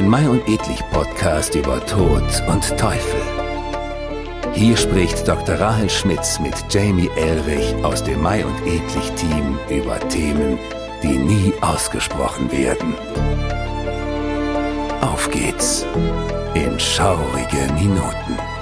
ein Mai und Edlich Podcast über Tod und Teufel. Hier spricht Dr. Rahel Schmitz mit Jamie Elrich aus dem Mai und Edlich Team über Themen, die nie ausgesprochen werden. Auf geht's in schaurige Minuten.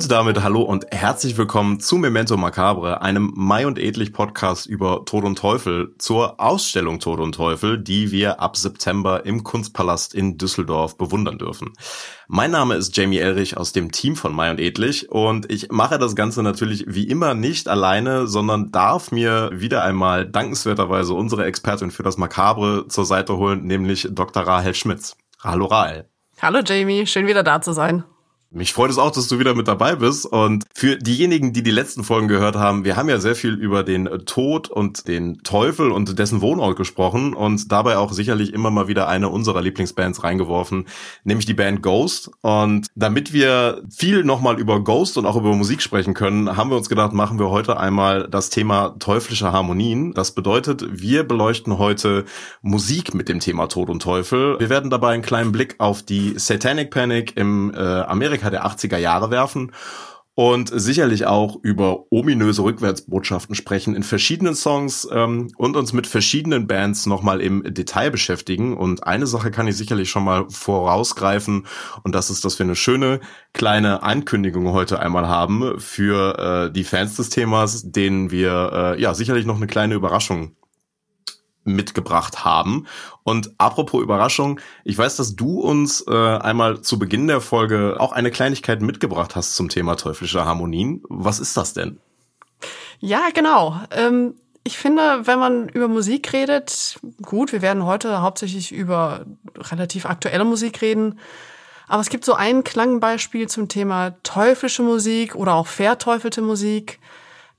Und damit hallo und herzlich willkommen zu Memento Macabre, einem Mai und Edlich Podcast über Tod und Teufel, zur Ausstellung Tod und Teufel, die wir ab September im Kunstpalast in Düsseldorf bewundern dürfen. Mein Name ist Jamie Elrich aus dem Team von Mai und Edlich und ich mache das Ganze natürlich wie immer nicht alleine, sondern darf mir wieder einmal dankenswerterweise unsere Expertin für das Macabre zur Seite holen, nämlich Dr. Rahel Schmitz. Hallo Rahel. Hallo Jamie, schön wieder da zu sein. Mich freut es auch, dass du wieder mit dabei bist. Und für diejenigen, die die letzten Folgen gehört haben, wir haben ja sehr viel über den Tod und den Teufel und dessen Wohnort gesprochen und dabei auch sicherlich immer mal wieder eine unserer Lieblingsbands reingeworfen, nämlich die Band Ghost. Und damit wir viel nochmal über Ghost und auch über Musik sprechen können, haben wir uns gedacht, machen wir heute einmal das Thema teuflische Harmonien. Das bedeutet, wir beleuchten heute Musik mit dem Thema Tod und Teufel. Wir werden dabei einen kleinen Blick auf die Satanic Panic im äh, Amerika Amerika der 80er Jahre werfen und sicherlich auch über ominöse Rückwärtsbotschaften sprechen in verschiedenen Songs ähm, und uns mit verschiedenen Bands nochmal im Detail beschäftigen. Und eine Sache kann ich sicherlich schon mal vorausgreifen und das ist, dass wir eine schöne kleine Ankündigung heute einmal haben für äh, die Fans des Themas, denen wir äh, ja sicherlich noch eine kleine Überraschung mitgebracht haben. Und apropos Überraschung, ich weiß, dass du uns äh, einmal zu Beginn der Folge auch eine Kleinigkeit mitgebracht hast zum Thema teuflische Harmonien. Was ist das denn? Ja, genau. Ähm, ich finde, wenn man über Musik redet, gut, wir werden heute hauptsächlich über relativ aktuelle Musik reden. Aber es gibt so ein Klangbeispiel zum Thema teuflische Musik oder auch verteufelte Musik.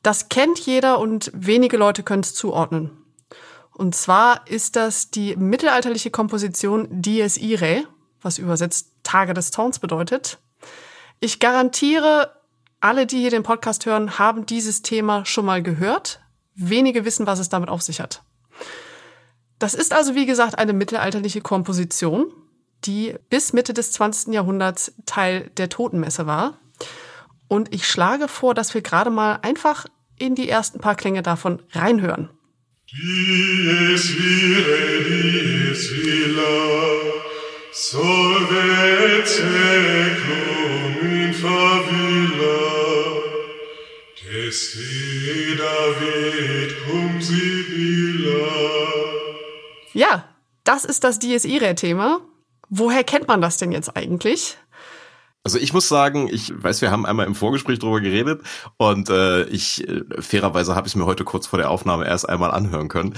Das kennt jeder und wenige Leute können es zuordnen. Und zwar ist das die mittelalterliche Komposition Dies Irae, was übersetzt Tage des Zorns bedeutet. Ich garantiere, alle, die hier den Podcast hören, haben dieses Thema schon mal gehört. Wenige wissen, was es damit auf sich hat. Das ist also, wie gesagt, eine mittelalterliche Komposition, die bis Mitte des 20. Jahrhunderts Teil der Totenmesse war. Und ich schlage vor, dass wir gerade mal einfach in die ersten paar Klänge davon reinhören. Dies ire, dies illa, solvet seclum in favilla, testi David cum Sibylla. Ja, das ist das Dies Irae-Thema. Woher kennt man das denn jetzt eigentlich? Also ich muss sagen, ich weiß, wir haben einmal im Vorgespräch drüber geredet und äh, ich äh, fairerweise habe ich mir heute kurz vor der Aufnahme erst einmal anhören können.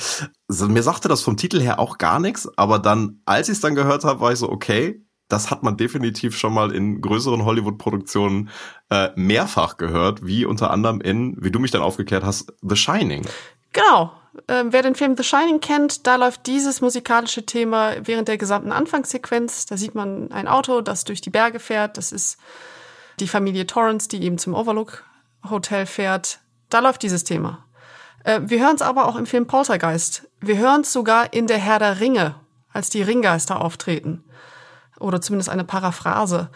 Also, mir sagte das vom Titel her auch gar nichts, aber dann, als ich es dann gehört habe, war ich so, okay, das hat man definitiv schon mal in größeren Hollywood-Produktionen äh, mehrfach gehört, wie unter anderem in, wie du mich dann aufgeklärt hast, The Shining. Genau, äh, wer den Film The Shining kennt, da läuft dieses musikalische Thema während der gesamten Anfangssequenz. Da sieht man ein Auto, das durch die Berge fährt. Das ist die Familie Torrance, die eben zum Overlook Hotel fährt. Da läuft dieses Thema. Äh, wir hören es aber auch im Film Poltergeist. Wir hören es sogar in der Herr der Ringe, als die Ringgeister auftreten. Oder zumindest eine Paraphrase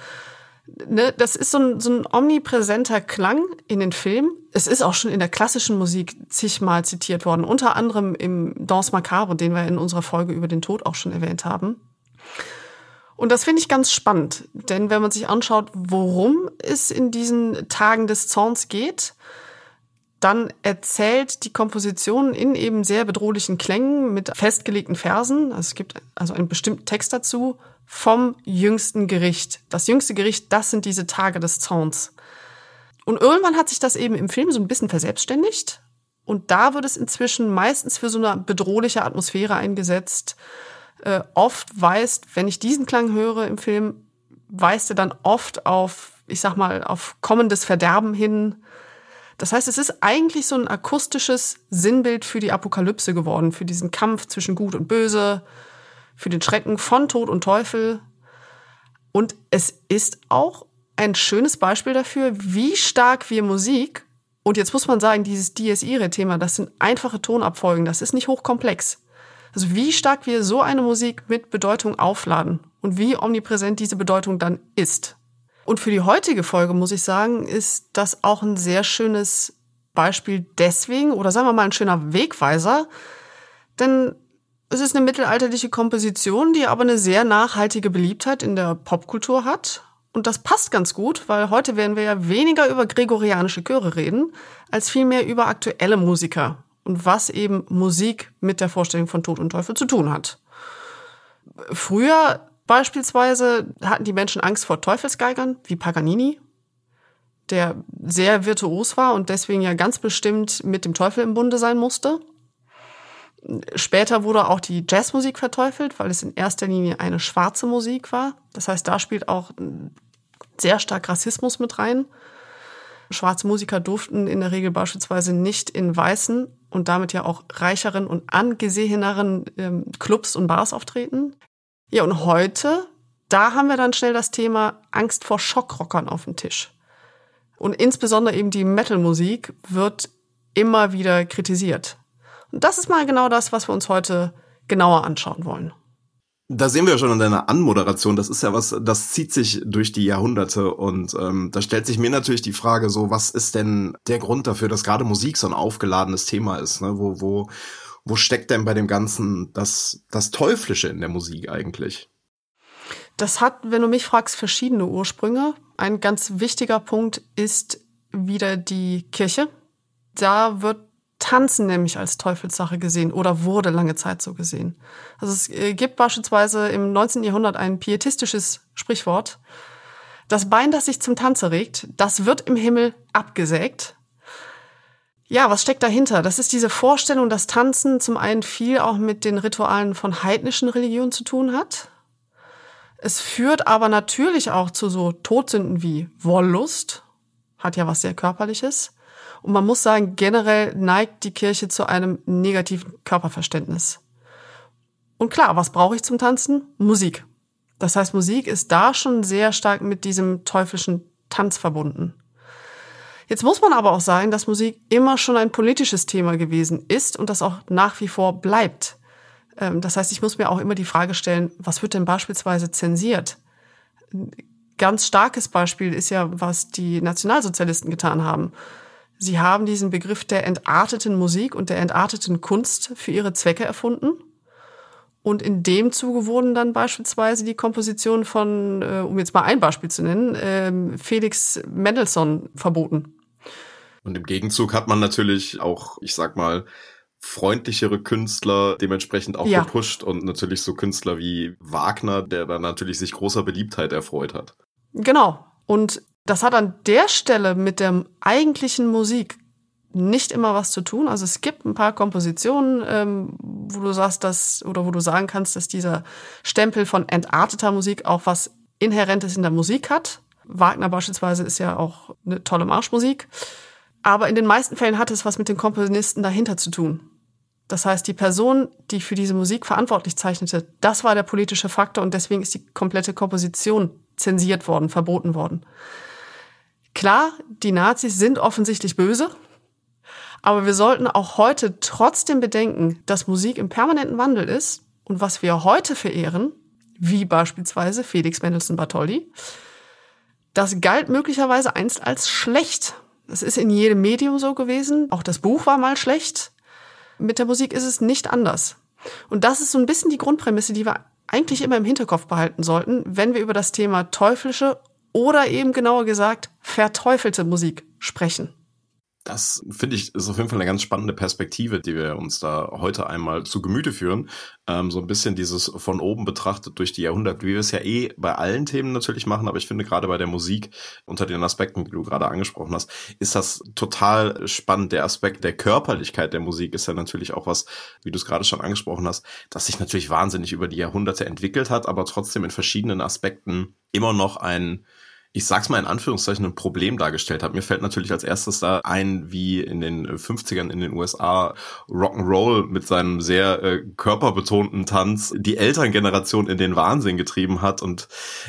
ne, das ist so ein, so ein omnipräsenter Klang in den Filmen. Es ist auch schon in der klassischen Musik zigmal zitiert worden, unter anderem im Danse Macabre, den wir in unserer Folge über den Tod auch schon erwähnt haben. Und das finde ich ganz spannend, denn wenn man sich anschaut, worum es in diesen Tagen des Zorns geht, dann erzählt die Komposition in eben sehr bedrohlichen Klängen mit festgelegten Versen, also es gibt also einen bestimmten Text dazu, vom jüngsten Gericht. Das jüngste Gericht, das sind diese Tage des Zorns. Und irgendwann hat sich das eben im Film so ein bisschen verselbstständigt. Und da wird es inzwischen meistens für so eine bedrohliche Atmosphäre eingesetzt. Äh, oft weist, wenn ich diesen Klang höre im Film, weist er dann oft auf, ich sag mal, auf kommendes Verderben hin. Das heißt, es ist eigentlich so ein akustisches Sinnbild für die Apokalypse geworden, für diesen Kampf zwischen Gut und Böse, für den Schrecken von Tod und Teufel. Und es ist auch ein schönes Beispiel dafür, wie stark wir Musik Und jetzt muss man sagen, dieses Dies Irae-Thema, das sind einfache Tonabfolgen, das ist nicht hochkomplex. Also wie stark wir so eine Musik mit Bedeutung aufladen und wie omnipräsent diese Bedeutung dann ist. Und für die heutige Folge muss ich sagen, ist das auch ein sehr schönes Beispiel deswegen, oder sagen wir mal ein schöner Wegweiser, denn es ist eine mittelalterliche Komposition, die aber eine sehr nachhaltige Beliebtheit in der Popkultur hat und das passt ganz gut, weil heute werden wir ja weniger über gregorianische Chöre reden, als vielmehr über aktuelle Musiker und was eben Musik mit der Vorstellung von Tod und Teufel zu tun hat. Früher beispielsweise hatten die Menschen Angst vor Teufelsgeigern, wie Paganini, der sehr virtuos war und deswegen ja ganz bestimmt mit dem Teufel im Bunde sein musste. Später wurde auch die Jazzmusik verteufelt, weil es in erster Linie eine schwarze Musik war. Das heißt, da spielt auch sehr stark Rassismus mit rein. Schwarze Musiker durften in der Regel beispielsweise nicht in weißen und damit ja auch reicheren und angeseheneren ähm, Clubs und Bars auftreten. Ja, und heute, da haben wir dann schnell das Thema Angst vor Schockrockern auf dem Tisch. Und insbesondere eben die Metal-Musik wird immer wieder kritisiert. Und das ist mal genau das, was wir uns heute genauer anschauen wollen. Da sehen wir ja schon in deiner Anmoderation, das ist ja was, das zieht sich durch die Jahrhunderte und ähm, da stellt sich mir natürlich die Frage so, was ist denn der Grund dafür, dass gerade Musik so ein aufgeladenes Thema ist, ne? Wo, wo, wo steckt denn bei dem Ganzen das, das Teuflische in der Musik eigentlich? Das hat, wenn du mich fragst, verschiedene Ursprünge. Ein ganz wichtiger Punkt ist wieder die Kirche. Da wird Tanzen nämlich als Teufelssache gesehen oder wurde lange Zeit so gesehen. Also es äh, gibt beispielsweise im 19. Jahrhundert ein pietistisches Sprichwort. Das Bein, das sich zum Tanze regt, das wird im Himmel abgesägt. Ja, was steckt dahinter? Das ist diese Vorstellung, dass Tanzen zum einen viel auch mit den Ritualen von heidnischen Religionen zu tun hat. Es führt aber natürlich auch zu so Todsünden wie Wollust, hat ja was sehr körperliches. Und man muss sagen, generell neigt die Kirche zu einem negativen Körperverständnis. Und klar, was brauche ich zum Tanzen? Musik. Das heißt, Musik ist da schon sehr stark mit diesem teuflischen Tanz verbunden. Jetzt muss man aber auch sagen, dass Musik immer schon ein politisches Thema gewesen ist und das auch nach wie vor bleibt. Ähm, das heißt, ich muss mir auch immer die Frage stellen, was wird denn beispielsweise zensiert? Ein ganz starkes Beispiel ist ja, was die Nationalsozialisten getan haben. Sie haben diesen Begriff der entarteten Musik und der entarteten Kunst für ihre Zwecke erfunden. Und in dem Zuge wurden dann beispielsweise die Kompositionen von, äh, um jetzt mal ein Beispiel zu nennen, äh, Felix Mendelssohn verboten. Und im Gegenzug hat man natürlich auch, ich sag mal, freundlichere Künstler dementsprechend auch ja. gepusht und natürlich so Künstler wie Wagner, der dann natürlich sich großer Beliebtheit erfreut hat. Genau. Und das hat an der Stelle mit der eigentlichen Musik nicht immer was zu tun. Also es gibt ein paar Kompositionen, ähm, wo du sagst, dass oder wo du sagen kannst, dass dieser Stempel von entarteter Musik auch was Inhärentes in der Musik hat. Wagner beispielsweise ist ja auch eine tolle Marschmusik. Aber in den meisten Fällen hat es was mit den Komponisten dahinter zu tun. Das heißt, die Person, die für diese Musik verantwortlich zeichnete, das war der politische Faktor und deswegen ist die komplette Komposition zensiert worden, verboten worden. Klar, die Nazis sind offensichtlich böse, aber wir sollten auch heute trotzdem bedenken, dass Musik im permanenten Wandel ist und was wir heute verehren, wie beispielsweise Felix Mendelssohn Bartholdy, das galt möglicherweise einst als schlecht. Das ist in jedem Medium so gewesen. Auch das Buch war mal schlecht. Mit der Musik ist es nicht anders. Und das ist so ein bisschen die Grundprämisse, die wir eigentlich immer im Hinterkopf behalten sollten, wenn wir über das Thema teuflische oder eben genauer gesagt verteufelte Musik sprechen. Das finde ich ist auf jeden Fall eine ganz spannende Perspektive, die wir uns da heute einmal zu Gemüte führen. Ähm, so ein bisschen dieses von oben betrachtet durch die Jahrhunderte, wie wir es ja eh bei allen Themen natürlich machen, aber ich finde gerade bei der Musik unter den Aspekten, die du gerade angesprochen hast, ist das total spannend. Der Aspekt der Körperlichkeit der Musik ist ja natürlich auch was, wie du es gerade schon angesprochen hast, das sich natürlich wahnsinnig über die Jahrhunderte entwickelt hat, aber trotzdem in verschiedenen Aspekten immer noch ein ich sag's mal in Anführungszeichen, ein Problem dargestellt hat. Mir fällt natürlich als erstes da ein, wie in den 50ern in den USA Rock'n'Roll mit seinem sehr äh, körperbetonten Tanz die Elterngeneration in den Wahnsinn getrieben hat. Und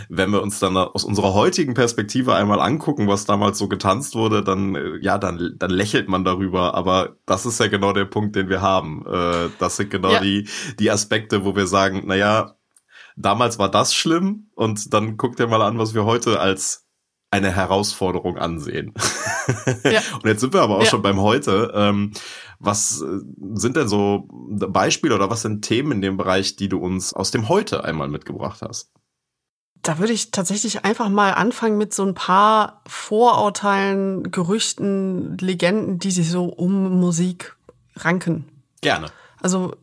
wenn wir uns dann aus unserer heutigen Perspektive einmal angucken, was damals so getanzt wurde, dann, äh, ja, dann, dann lächelt man darüber. Aber das ist ja genau der Punkt, den wir haben. Äh, das sind genau ja. die, die Aspekte, wo wir sagen, na ja, damals war das schlimm und dann guck dir mal an, was wir heute als eine Herausforderung ansehen. Ja. und jetzt sind wir aber auch ja. schon beim Heute. Ähm, was äh, sind denn so Beispiele oder was sind Themen in dem Bereich, die du uns aus dem Heute einmal mitgebracht hast? Da würde ich tatsächlich einfach mal anfangen mit so ein paar Vorurteilen, Gerüchten, Legenden, die sich so um Musik ranken. Gerne. Also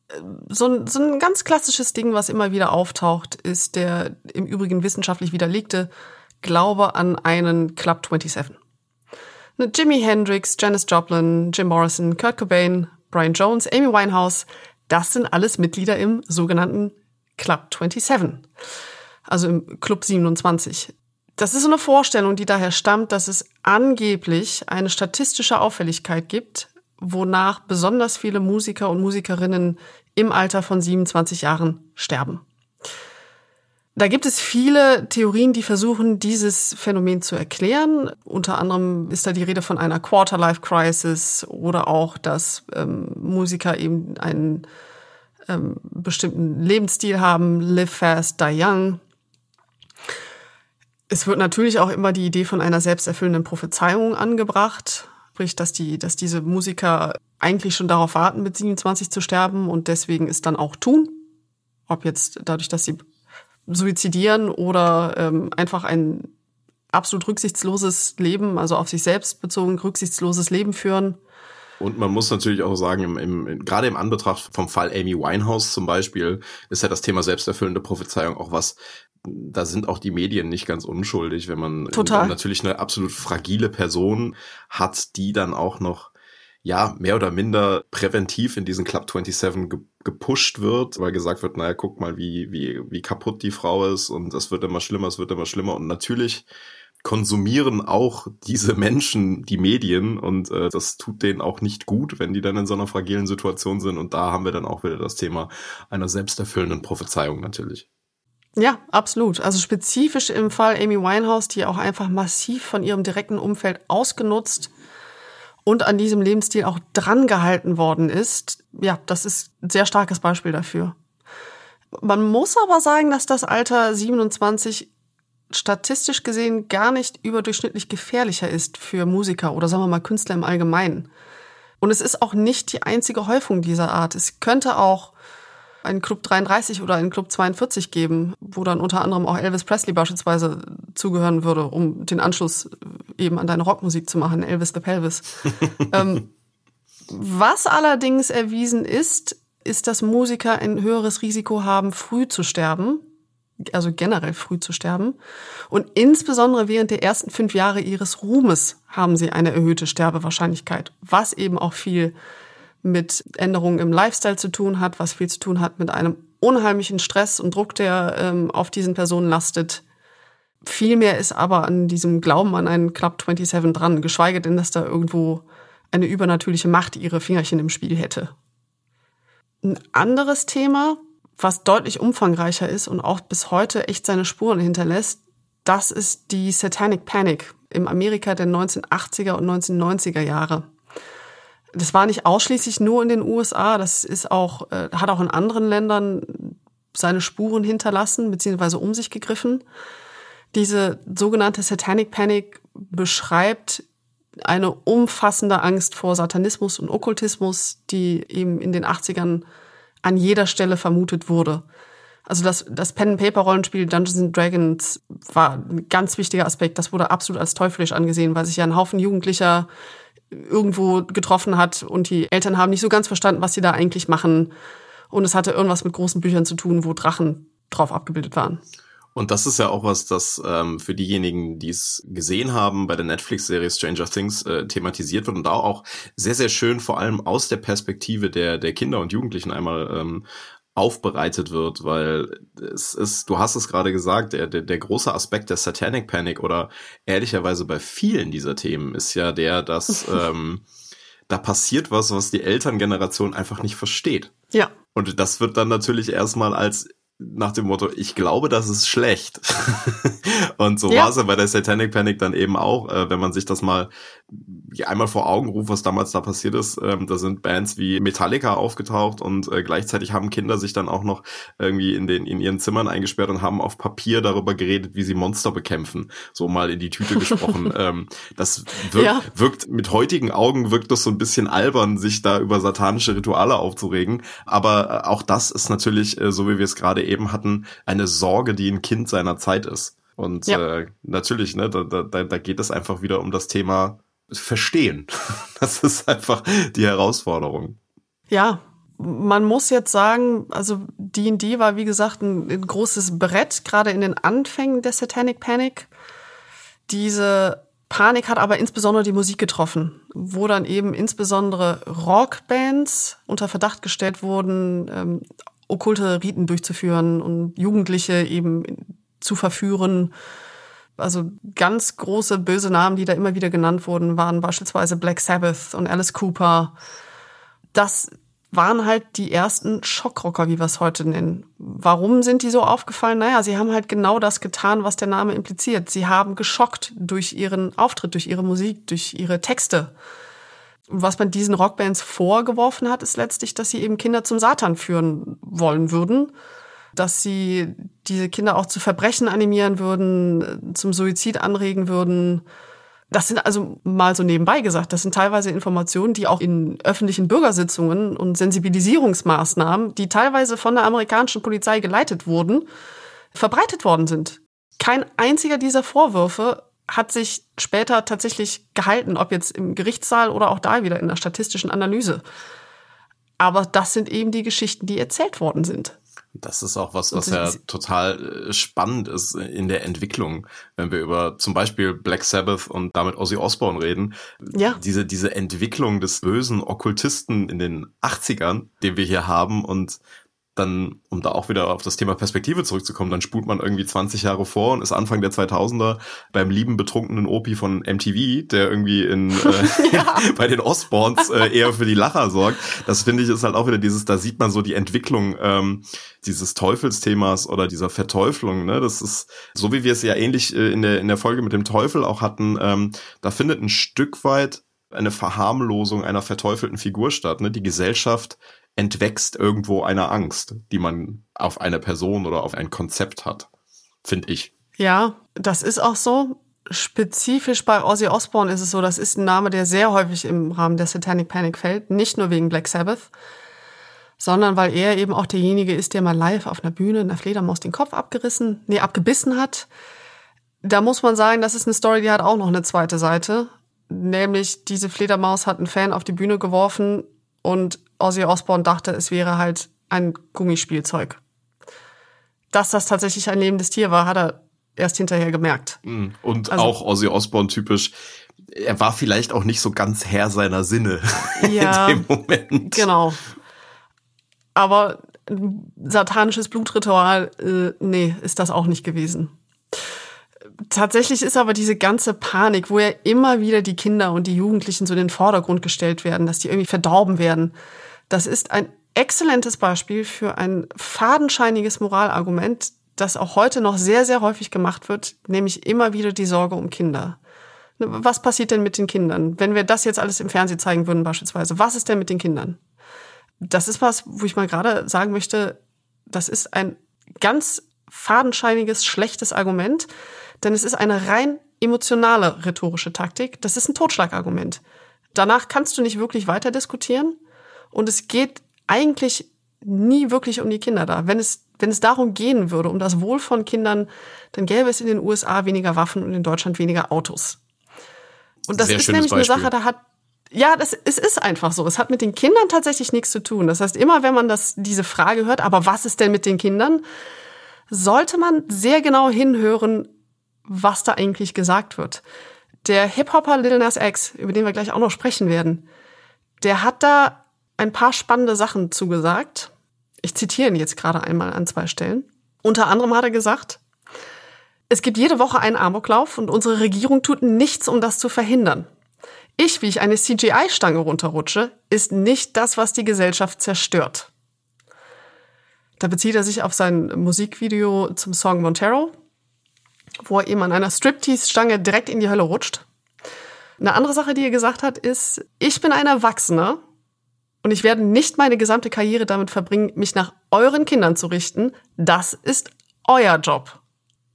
so ein, so ein ganz klassisches Ding, was immer wieder auftaucht, ist der im Übrigen wissenschaftlich widerlegte Glaube an einen Club 27. Ne, Jimi Hendrix, Janis Joplin, Jim Morrison, Kurt Cobain, Brian Jones, Amy Winehouse, das sind alles Mitglieder im sogenannten Club 27, also im Club 27. Das ist so eine Vorstellung, die daher stammt, dass es angeblich eine statistische Auffälligkeit gibt, wonach besonders viele Musiker und Musikerinnen im Alter von 27 Jahren sterben. Da gibt es viele Theorien, die versuchen, dieses Phänomen zu erklären. Unter anderem ist da die Rede von einer Quarter-Life-Crisis oder auch, dass ähm, Musiker eben einen ähm, bestimmten Lebensstil haben, live fast, die young. Es wird natürlich auch immer die Idee von einer selbsterfüllenden Prophezeiung angebracht. Sprich, dass die, dass diese Musiker eigentlich schon darauf warten, mit 27 zu sterben und deswegen es dann auch tun. Ob jetzt dadurch, dass sie suizidieren oder ähm, einfach ein absolut rücksichtsloses Leben, also auf sich selbst bezogen, rücksichtsloses Leben führen. Und man muss natürlich auch sagen, im, im, gerade im Anbetracht vom Fall Amy Winehouse zum Beispiel, ist ja das Thema selbsterfüllende Prophezeiung auch was, da sind auch die Medien nicht ganz unschuldig, wenn man natürlich eine absolut fragile Person hat, die dann auch noch ja, mehr oder minder präventiv in diesen Club 27 ge gepusht wird, weil gesagt wird, naja, guck mal, wie, wie, wie kaputt die Frau ist und es wird immer schlimmer, es wird immer schlimmer. Und natürlich konsumieren auch diese Menschen die Medien und äh, das tut denen auch nicht gut, wenn die dann in so einer fragilen Situation sind. Und da haben wir dann auch wieder das Thema einer selbsterfüllenden Prophezeiung natürlich. Ja, absolut. Also spezifisch im Fall Amy Winehouse, die auch einfach massiv von ihrem direkten Umfeld ausgenutzt und an diesem Lebensstil auch drangehalten worden ist. Ja, das ist ein sehr starkes Beispiel dafür. Man muss aber sagen, dass das Alter 27 statistisch gesehen gar nicht überdurchschnittlich gefährlicher ist für Musiker oder sagen wir mal Künstler im Allgemeinen. Und es ist auch nicht die einzige Häufung dieser Art. Es könnte auch einen Club 33 oder einen Club 42 geben, wo dann unter anderem auch Elvis Presley beispielsweise zugehören würde, um den Anschluss eben an deine Rockmusik zu machen, Elvis the Pelvis. ähm, was allerdings erwiesen ist, ist, dass Musiker ein höheres Risiko haben, früh zu sterben, also generell früh zu sterben. Und insbesondere während der ersten fünf Jahre ihres Ruhmes haben sie eine erhöhte Sterbewahrscheinlichkeit, was eben auch viel mit Änderungen im Lifestyle zu tun hat, was viel zu tun hat mit einem unheimlichen Stress und Druck, der ähm, auf diesen Personen lastet. Viel mehr ist aber an diesem Glauben an einen Club 27 dran, geschweige denn, dass da irgendwo eine übernatürliche Macht ihre Fingerchen im Spiel hätte. Ein anderes Thema, was deutlich umfangreicher ist und auch bis heute echt seine Spuren hinterlässt, das ist die Satanic Panic im Amerika der 1980er und 1990er Jahre das war nicht ausschließlich nur in den USA, das ist auch, äh, hat auch in anderen Ländern seine Spuren hinterlassen, beziehungsweise um sich gegriffen. Diese sogenannte Satanic Panic beschreibt eine umfassende Angst vor Satanismus und Okkultismus, die eben in den 80ern an jeder Stelle vermutet wurde. Also das, das Pen-and-Paper-Rollenspiel Dungeons Dragons war ein ganz wichtiger Aspekt. Das wurde absolut als teuflisch angesehen, weil sich ja ein Haufen Jugendlicher irgendwo getroffen hat und die Eltern haben nicht so ganz verstanden, was sie da eigentlich machen. Und es hatte irgendwas mit großen Büchern zu tun, wo Drachen drauf abgebildet waren. Und das ist ja auch was, das ähm, für diejenigen, die es gesehen haben, bei der Netflix-Serie Stranger Things äh, thematisiert wird und da auch sehr, sehr schön vor allem aus der Perspektive der, der Kinder und Jugendlichen einmal ähm, aufbereitet wird, weil es ist, du hast es gerade gesagt, der, der, der große Aspekt der Satanic Panic oder ehrlicherweise bei vielen dieser Themen ist ja der, dass ähm, da passiert was, was die Elterngeneration einfach nicht versteht. Ja. Und das wird dann natürlich erstmal als nach dem Motto, ich glaube, das ist schlecht. und so ja. war es ja bei der Satanic Panic dann eben auch, äh, wenn man sich das mal einmal vor Augen ruft, was damals da passiert ist. Ähm, da sind Bands wie Metallica aufgetaucht und äh, gleichzeitig haben Kinder sich dann auch noch irgendwie in den in ihren Zimmern eingesperrt und haben auf Papier darüber geredet, wie sie Monster bekämpfen. So mal in die Tüte gesprochen. ähm, das wirkt, ja. wirkt mit heutigen Augen wirkt das so ein bisschen albern, sich da über satanische Rituale aufzuregen. Aber äh, auch das ist natürlich, äh, so wie wir es gerade eben hatten, eine Sorge, die ein Kind seiner Zeit ist. Und ja. äh, natürlich, ne, da, da, da geht es einfach wieder um das Thema Verstehen. Das ist einfach die Herausforderung. Ja, man muss jetzt sagen, also D&D war wie gesagt ein, ein großes Brett, gerade in den Anfängen der Satanic Panic. Diese Panik hat aber insbesondere die Musik getroffen, wo dann eben insbesondere Rockbands unter Verdacht gestellt wurden, ähm, okkulte Riten durchzuführen und Jugendliche eben zu verführen. Also ganz große böse Namen, die da immer wieder genannt wurden, waren beispielsweise Black Sabbath und Alice Cooper. Das waren halt die ersten Schockrocker, wie wir es heute nennen. Warum sind die so aufgefallen? Naja, sie haben halt genau das getan, was der Name impliziert. Sie haben geschockt durch ihren Auftritt, durch ihre Musik, durch ihre Texte. Was man diesen Rockbands vorgeworfen hat, ist letztlich, dass sie eben Kinder zum Satan führen wollen würden, dass sie diese Kinder auch zu Verbrechen animieren würden, zum Suizid anregen würden. Das sind also mal so nebenbei gesagt, das sind teilweise Informationen, die auch in öffentlichen Bürgersitzungen und Sensibilisierungsmaßnahmen, die teilweise von der amerikanischen Polizei geleitet wurden, verbreitet worden sind. Kein einziger dieser Vorwürfe hat sich später tatsächlich gehalten, ob jetzt im Gerichtssaal oder auch da wieder in der statistischen Analyse. Aber das sind eben die Geschichten, die erzählt worden sind. Das ist auch was, was ja total äh, spannend ist in der Entwicklung, wenn wir über zum Beispiel Black Sabbath und damit Ozzy Osbourne reden. Ja. Diese, diese Entwicklung des bösen Okkultisten in den 80ern, den wir hier haben und dann, um da auch wieder auf das Thema Perspektive zurückzukommen, dann spult man irgendwie 20 Jahre vor und ist Anfang der 2000er beim lieben betrunkenen Opi von MTV, der irgendwie in, äh, ja. bei den Osborns äh, eher für die Lacher sorgt. Das finde ich ist halt auch wieder dieses, da sieht man so die Entwicklung ähm, dieses Teufelsthemas oder dieser Verteuflung. Ne? Das ist so, wie wir es ja ähnlich äh, in der in der Folge mit dem Teufel auch hatten. Ähm, da findet ein Stück weit eine Verharmlosung einer verteufelten Figur statt. Ne? Die Gesellschaft entwächst irgendwo einer Angst, die man auf eine Person oder auf ein Konzept hat, finde ich. Ja, das ist auch so. Spezifisch bei Ozzy Osbourne ist es so, das ist ein Name, der sehr häufig im Rahmen der Satanic Panic fällt, nicht nur wegen Black Sabbath, sondern weil er eben auch derjenige ist, der mal live auf einer Bühne einer Fledermaus den Kopf abgerissen, nee, abgebissen hat. Da muss man sagen, das ist eine Story, die hat auch noch eine zweite Seite. Nämlich, diese Fledermaus hat einen Fan auf die Bühne geworfen und Ozzy Osbourne dachte, es wäre halt ein Gummispielzeug. Dass das tatsächlich ein lebendes Tier war, hat er erst hinterher gemerkt. Mm, und also, auch Ozzy Osbourne typisch. Er war vielleicht auch nicht so ganz Herr seiner Sinne ja, in dem Moment. Genau. Aber satanisches Blutritual, äh, nee, ist das auch nicht gewesen. Tatsächlich ist aber diese ganze Panik, wo ja immer wieder die Kinder und die Jugendlichen so in den Vordergrund gestellt werden, dass die irgendwie verdorben werden, das ist ein exzellentes Beispiel für ein fadenscheiniges Moralargument, das auch heute noch sehr, sehr häufig gemacht wird, nämlich immer wieder die Sorge um Kinder. Was passiert denn mit den Kindern? Wenn wir das jetzt alles im Fernsehen zeigen würden beispielsweise, was ist denn mit den Kindern? Das ist was, wo ich mal gerade sagen möchte, das ist ein ganz fadenscheiniges, schlechtes Argument, denn es ist eine rein emotionale rhetorische Taktik. Das ist ein Totschlagargument. Danach kannst du nicht wirklich weiter diskutieren. Und es geht eigentlich nie wirklich um die Kinder da. Wenn es, wenn es darum gehen würde, um das Wohl von Kindern, dann gäbe es in den USA weniger Waffen und in Deutschland weniger Autos. Und das Sehr ist nämlich Beispiel. eine Sache, da hat, ja, das, es ist einfach so. Es hat mit den Kindern tatsächlich nichts zu tun. Das heißt, immer wenn man das, diese Frage hört, aber was ist denn mit den Kindern, sollte man sehr genau hinhören, was da eigentlich gesagt wird. Der Hip-Hopper Lil Nas X, über den wir gleich auch noch sprechen werden, der hat da ein paar spannende Sachen zugesagt Ich zitiere ihn jetzt gerade einmal an zwei Stellen. Unter anderem hat er gesagt, es gibt jede Woche einen Amoklauf und unsere Regierung tut nichts, um das zu verhindern. Ich, wie ich eine CGI-Stange runterrutsche, ist nicht das, was die Gesellschaft zerstört. Da bezieht er sich auf sein Musikvideo zum Song Montero, wo er eben an einer Striptease-Stange direkt in die Hölle rutscht. Eine andere Sache, die er gesagt hat, ist, ich bin ein Erwachsener und ich werde nicht meine gesamte Karriere damit verbringen, mich nach euren Kindern zu richten. Das ist euer Job.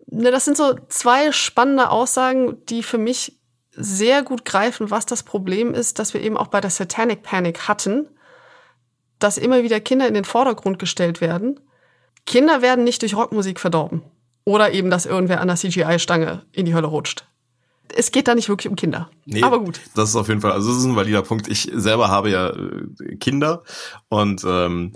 Ne, das sind so zwei spannende Aussagen, die für mich sehr gut greifen, was das Problem ist, dass wir eben auch bei der Satanic Panic hatten, dass immer wieder Kinder in den Vordergrund gestellt werden. Kinder werden nicht durch Rockmusik verdorben. Oder eben, dass irgendwer an der CGI-Stange in die Hölle rutscht. Es geht da nicht wirklich um Kinder. Nee, aber gut. Das ist auf jeden Fall, also das ist ein valider Punkt. Ich selber habe ja äh, Kinder und ähm,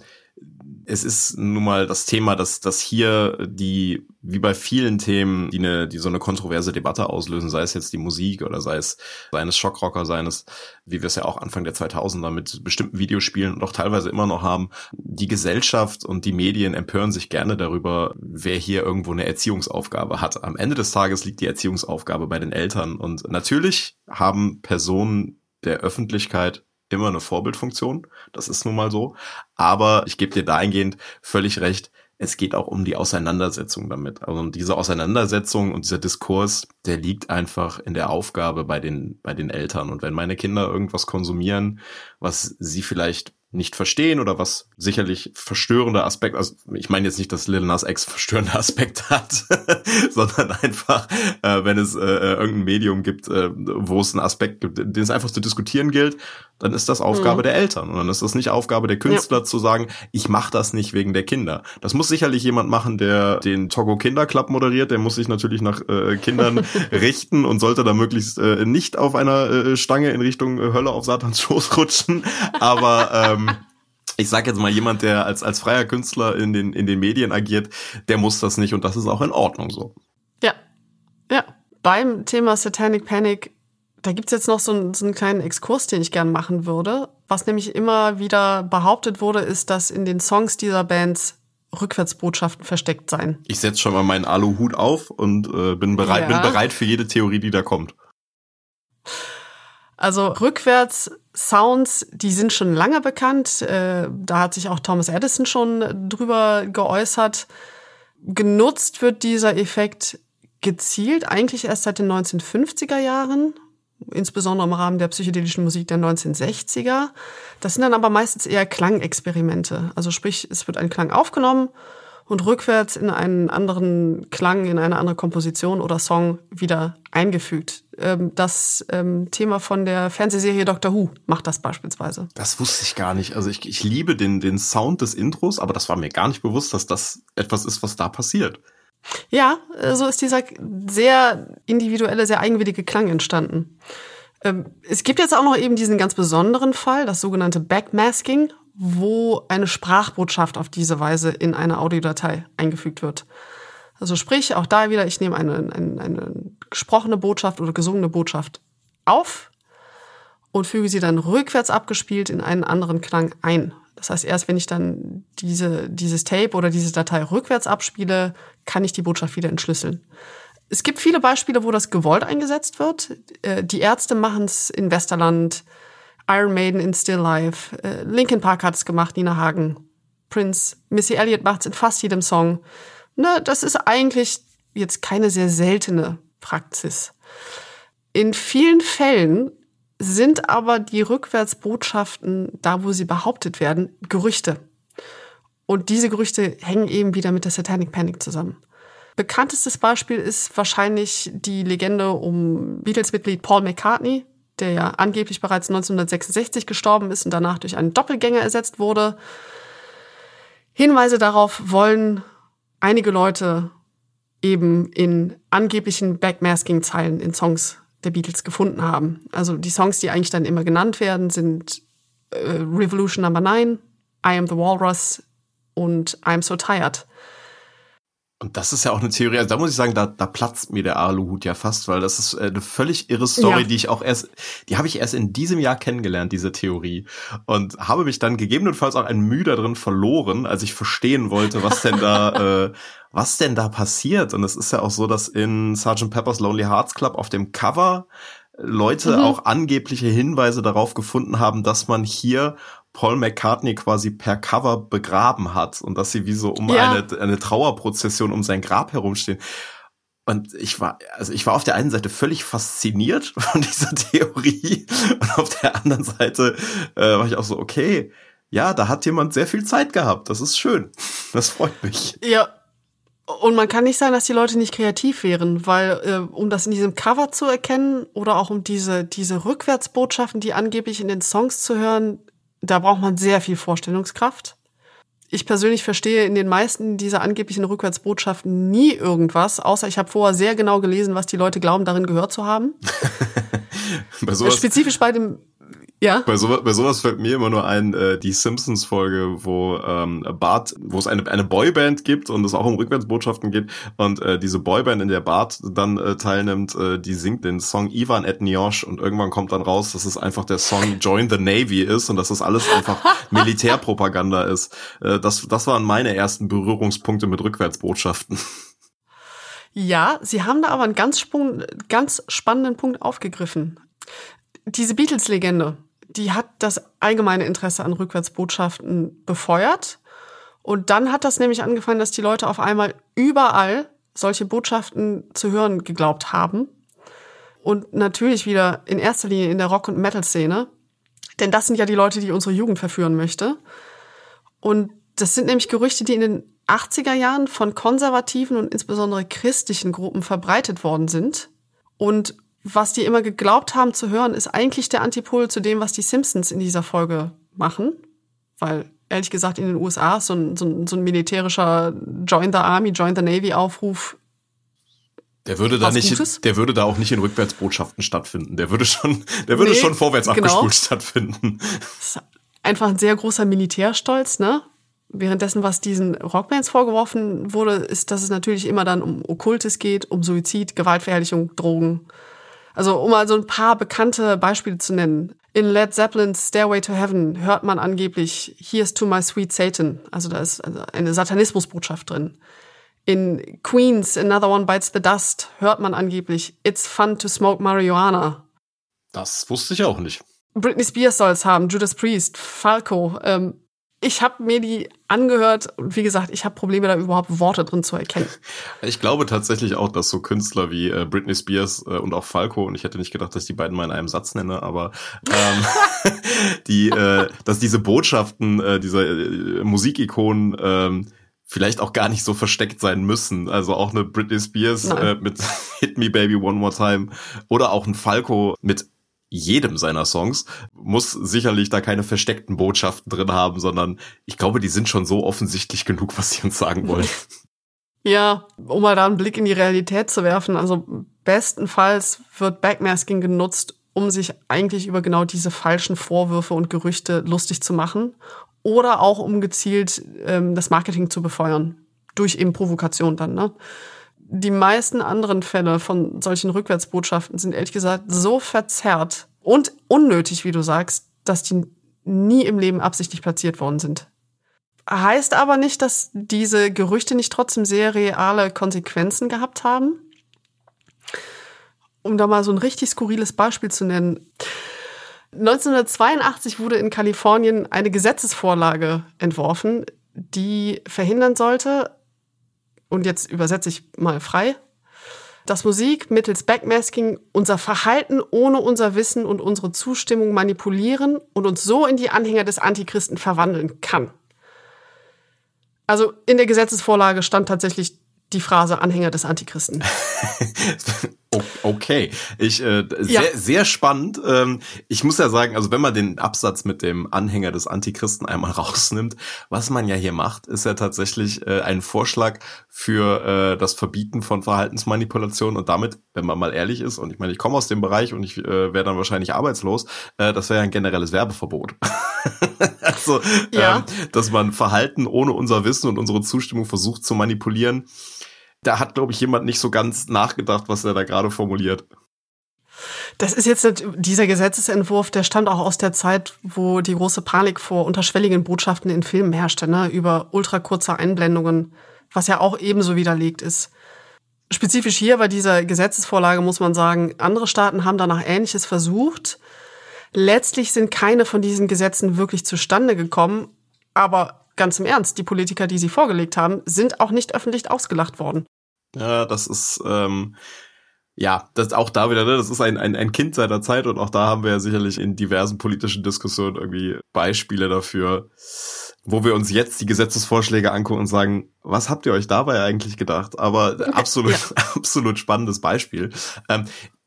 es ist nun mal das Thema, dass, dass hier die, wie bei vielen Themen, die, eine, die so eine kontroverse Debatte auslösen, sei es jetzt die Musik oder sei es seines Schockrocker, seines, wie wir es ja auch Anfang der 2000er mit bestimmten Videospielen und auch teilweise immer noch haben, die Gesellschaft und die Medien empören sich gerne darüber, wer hier irgendwo eine Erziehungsaufgabe hat. Am Ende des Tages liegt die Erziehungsaufgabe bei den Eltern und natürlich haben Personen der Öffentlichkeit immer eine Vorbildfunktion. Das ist nun mal so. Aber ich gebe dir dahingehend völlig recht. Es geht auch um die Auseinandersetzung damit. Also diese Auseinandersetzung und dieser Diskurs, der liegt einfach in der Aufgabe bei den, bei den Eltern. Und wenn meine Kinder irgendwas konsumieren, was sie vielleicht nicht verstehen oder was sicherlich verstörende Aspekt, also ich meine jetzt nicht, dass Lil Nas X verstörende Aspekte hat, sondern einfach, äh, wenn es äh, äh, irgendein Medium gibt, äh, wo es einen Aspekt gibt, den es einfach zu diskutieren gilt, dann ist das Aufgabe mhm. der Eltern und dann ist das nicht Aufgabe der Künstler ja. zu sagen, ich mache das nicht wegen der Kinder. Das muss sicherlich jemand machen, der den Togo Kinderclub moderiert, der muss sich natürlich nach äh, Kindern richten und sollte da möglichst äh, nicht auf einer äh, Stange in Richtung äh, Hölle auf Satans Schoß rutschen, aber ähm, ich sage jetzt mal, jemand, der als, als freier Künstler in den, in den Medien agiert, der muss das nicht und das ist auch in Ordnung so. Ja, ja. Beim Thema Satanic Panic, da gibt's jetzt noch so einen, so einen kleinen Exkurs, den ich gern machen würde. Was nämlich immer wieder behauptet wurde, ist, dass in den Songs dieser Bands Rückwärtsbotschaften versteckt seien. Ich setze schon mal meinen Aluhut auf und äh, bin bereit, ja. bin bereit für jede Theorie, die da kommt. Also rückwärts Sounds, die sind schon lange bekannt. Äh, da hat sich auch Thomas Edison schon drüber geäußert. Genutzt wird dieser Effekt gezielt eigentlich erst seit den 1950er Jahren, insbesondere im Rahmen der psychedelischen Musik der 1960er. Das sind dann aber meistens eher Klangexperimente. Also sprich, es wird ein Klang aufgenommen und rückwärts in einen anderen Klang, in eine andere Komposition oder Song wieder eingefügt. Ähm, das ähm, Thema von der Fernsehserie Doctor Who macht das beispielsweise. Das wusste ich gar nicht. Also ich, ich liebe den, den Sound des Intros, aber das war mir gar nicht bewusst, dass das etwas ist, was da passiert. Ja, äh, so ist dieser sehr individuelle, sehr eigenwillige Klang entstanden. Ähm, es gibt jetzt auch noch eben diesen ganz besonderen Fall, das sogenannte Backmasking, wo eine Sprachbotschaft auf diese Weise in eine Audiodatei eingefügt wird. Also sprich, auch da wieder, ich nehme eine, eine, eine gesprochene Botschaft oder gesungene Botschaft auf und füge sie dann rückwärts abgespielt in einen anderen Klang ein. Das heißt, erst wenn ich dann diese, dieses Tape oder diese Datei rückwärts abspiele, kann ich die Botschaft wieder entschlüsseln. Es gibt viele Beispiele, wo das gewollt eingesetzt wird. Äh, die Ärzte machen es in Westerland, Iron Maiden in Still Life, äh, Linkin Park hat es gemacht, Nina Hagen, Prince, Missy Elliott macht es in fast jedem Song. Ne, das ist eigentlich jetzt keine sehr seltene Praxis. In vielen Fällen sind aber die Rückwärtsbotschaften, da wo sie behauptet werden, Gerüchte. Und diese Gerüchte hängen eben wieder mit der Satanic Panic zusammen. Bekanntestes Beispiel ist wahrscheinlich die Legende um Beatles-Mitglied Paul McCartney, der ja angeblich bereits 1966 gestorben ist und danach durch einen Doppelgänger ersetzt wurde. Hinweise darauf wollen einige Leute eben in angeblichen Backmasking-Zeilen in Songs der Beatles gefunden haben. Also die Songs, die eigentlich dann immer genannt werden, sind äh, Revolution Number 9, I Am the Walrus und I'm So Tired. Und das ist ja auch eine Theorie, also da muss ich sagen, da, da platzt mir der Aluhut ja fast, weil das ist äh, eine völlig irre Story, ja. die ich auch erst, die habe ich erst in diesem Jahr kennengelernt, diese Theorie. Und habe mich dann gegebenenfalls auch ein Mühe darin verloren, als ich verstehen wollte, was denn da, äh, was denn da passiert. Und es ist ja auch so, dass in Sgt. Pepper's Lonely Hearts Club auf dem Cover Leute mhm. auch angebliche Hinweise darauf gefunden haben, dass man hier Paul McCartney quasi per Cover begraben hat und dass sie wie so um ja. eine, eine Trauerprozession um sein Grab herumstehen. Und ich war, also ich war auf der einen Seite völlig fasziniert von dieser Theorie und auf der anderen Seite äh, war ich auch so, okay, ja, da hat jemand sehr viel Zeit gehabt. Das ist schön. Das freut mich. Ja. Und man kann nicht sagen, dass die Leute nicht kreativ wären, weil äh, um das in diesem Cover zu erkennen oder auch um diese diese Rückwärtsbotschaften, die angeblich in den Songs zu hören, da braucht man sehr viel Vorstellungskraft. Ich persönlich verstehe in den meisten dieser angeblichen Rückwärtsbotschaften nie irgendwas, außer ich habe vorher sehr genau gelesen, was die Leute glauben, darin gehört zu haben. bei sowas, Spezifisch bei dem ja. Bei, so, bei sowas fällt mir immer nur ein, äh, die Simpsons-Folge, wo ähm, Bart, wo es eine, eine Boyband gibt und es auch um Rückwärtsbotschaften geht und äh, diese Boyband, in der Bart dann äh, teilnimmt, äh, die singt den Song Ivan et Niosh und irgendwann kommt dann raus, dass es einfach der Song Join the Navy ist und dass das alles einfach Militärpropaganda ist. Äh, das, das waren meine ersten Berührungspunkte mit Rückwärtsbotschaften. Ja, sie haben da aber einen ganz, ganz spannenden Punkt aufgegriffen. Diese Beatles-Legende, die hat das allgemeine Interesse an Rückwärtsbotschaften befeuert. Und dann hat das nämlich angefangen, dass die Leute auf einmal überall solche Botschaften zu hören geglaubt haben. Und natürlich wieder in erster Linie in der Rock- und Metal-Szene. Denn das sind ja die Leute, die unsere Jugend verführen möchte. Und das sind nämlich Gerüchte, die in den 80er Jahren von konservativen und insbesondere christlichen Gruppen verbreitet worden sind. Und was die immer geglaubt haben zu hören, ist eigentlich der Antipol zu dem, was die Simpsons in dieser Folge machen. Weil, ehrlich gesagt, in den USA so ein, so ein, so ein militärischer Join the Army, Join the Navy Aufruf der würde da nicht, Gutes? der würde da auch nicht in Rückwärtsbotschaften stattfinden. Der würde schon, der würde nee, schon vorwärts genau. abgespult stattfinden. Das ist einfach ein sehr großer Militärstolz, ne? Währenddessen, was diesen Rockbands vorgeworfen wurde, ist, dass es natürlich immer dann um Okkultes geht, um Suizid, Gewaltverherrlichung, Drogen. Also um mal so ein paar bekannte Beispiele zu nennen. In Led Zeppelins Stairway to Heaven hört man angeblich Here's to my sweet Satan. Also da ist also eine Satanismusbotschaft drin. In Queens Another One Bites the Dust hört man angeblich It's fun to smoke marijuana. Das wusste ich auch nicht. Britney Spears soll es haben, Judas Priest, Falco. Ähm, ich habe mir die angehört und wie gesagt, ich habe Probleme da überhaupt Worte drin zu erkennen. Ich glaube tatsächlich auch, dass so Künstler wie äh, Britney Spears äh, und auch Falco und ich hätte nicht gedacht, dass ich die beiden mal in einem Satz nenne, aber ähm, die, äh, dass diese Botschaften äh, dieser äh, Musikikonen ähm, vielleicht auch gar nicht so versteckt sein müssen. Also auch eine Britney Spears äh, mit Hit Me Baby One More Time oder auch ein Falco mit jedem seiner Songs, muss sicherlich da keine versteckten Botschaften drin haben, sondern ich glaube, die sind schon so offensichtlich genug, was sie uns sagen wollen. Ja, um mal da einen Blick in die Realität zu werfen, also bestenfalls wird Backmasking genutzt, um sich eigentlich über genau diese falschen Vorwürfe und Gerüchte lustig zu machen oder auch um gezielt ähm, das Marketing zu befeuern. Durch eben Provokation dann, ne? Die meisten anderen Fälle von solchen Rückwärtsbotschaften sind ehrlich gesagt so verzerrt und unnötig, wie du sagst, dass die nie im Leben absichtlich platziert worden sind. Heißt aber nicht, dass diese Gerüchte nicht trotzdem sehr reale Konsequenzen gehabt haben. Um da mal so ein richtig skurriles Beispiel zu nennen. 1982 wurde in Kalifornien eine Gesetzesvorlage entworfen, die verhindern sollte, und jetzt übersetze ich mal frei, dass Musik mittels Backmasking unser Verhalten ohne unser Wissen und unsere Zustimmung manipulieren und uns so in die Anhänger des Antichristen verwandeln kann. Also in der Gesetzesvorlage stand tatsächlich die Phrase Anhänger des Antichristen. okay, ich äh, sehr ja. sehr spannend. Ähm, ich muss ja sagen, also wenn man den Absatz mit dem Anhänger des Antichristen einmal rausnimmt, was man ja hier macht, ist ja tatsächlich äh, ein Vorschlag für äh, das Verbieten von Verhaltensmanipulation und damit, wenn man mal ehrlich ist, und ich meine, ich komme aus dem Bereich und ich äh, wäre dann wahrscheinlich arbeitslos, äh, das wäre ja ein generelles Werbeverbot. also, ja. ähm, dass man Verhalten ohne unser Wissen und unsere Zustimmung versucht zu manipulieren da hat, glaube ich, jemand nicht so ganz nachgedacht, was er da gerade formuliert. Das ist jetzt dieser Gesetzesentwurf, der stammt auch aus der Zeit, wo die große Panik vor unterschwelligen Botschaften in Filmen herrschte, ne, über ultrakurze Einblendungen, was ja auch ebenso widerlegt ist. Spezifisch hier bei dieser Gesetzesvorlage muss man sagen, andere Staaten haben danach Ähnliches versucht. Letztlich sind keine von diesen Gesetzen wirklich zustande gekommen, aber ganz im Ernst, die Politiker, die sie vorgelegt haben, sind auch nicht öffentlich ausgelacht worden. Ja, das ist ähm, ja, das auch da wieder, ne, das ist ein, ein, ein Kind seiner Zeit und auch da haben wir ja sicherlich in diversen politischen Diskussionen irgendwie Beispiele dafür, wo wir uns jetzt die Gesetzesvorschläge angucken und sagen, was habt ihr euch dabei eigentlich gedacht? Aber absolut, ja. absolut spannendes Beispiel. Ähm,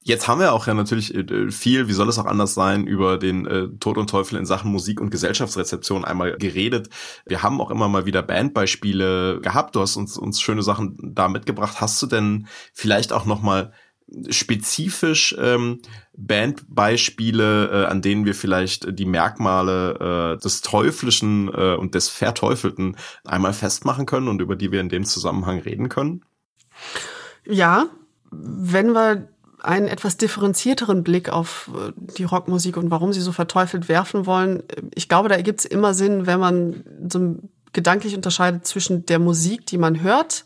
Jetzt haben wir auch ja natürlich äh, viel, wie soll es auch anders sein, über den äh, Tod und Teufel in Sachen Musik und Gesellschaftsrezeption einmal geredet. Wir haben auch immer mal wieder Bandbeispiele gehabt. Du hast uns, uns schöne Sachen da mitgebracht. Hast du denn vielleicht auch noch mal spezifisch ähm, Bandbeispiele, äh, an denen wir vielleicht die Merkmale äh, des Teuflischen äh, und des Verteufelten einmal festmachen können und über die wir in dem Zusammenhang reden können? Ja, wenn wir einen etwas differenzierteren Blick auf äh, die Rockmusik und warum sie so verteufelt werfen wollen. Ich glaube, da ergibt es immer Sinn, wenn man so gedanklich unterscheidet zwischen der Musik, die man hört,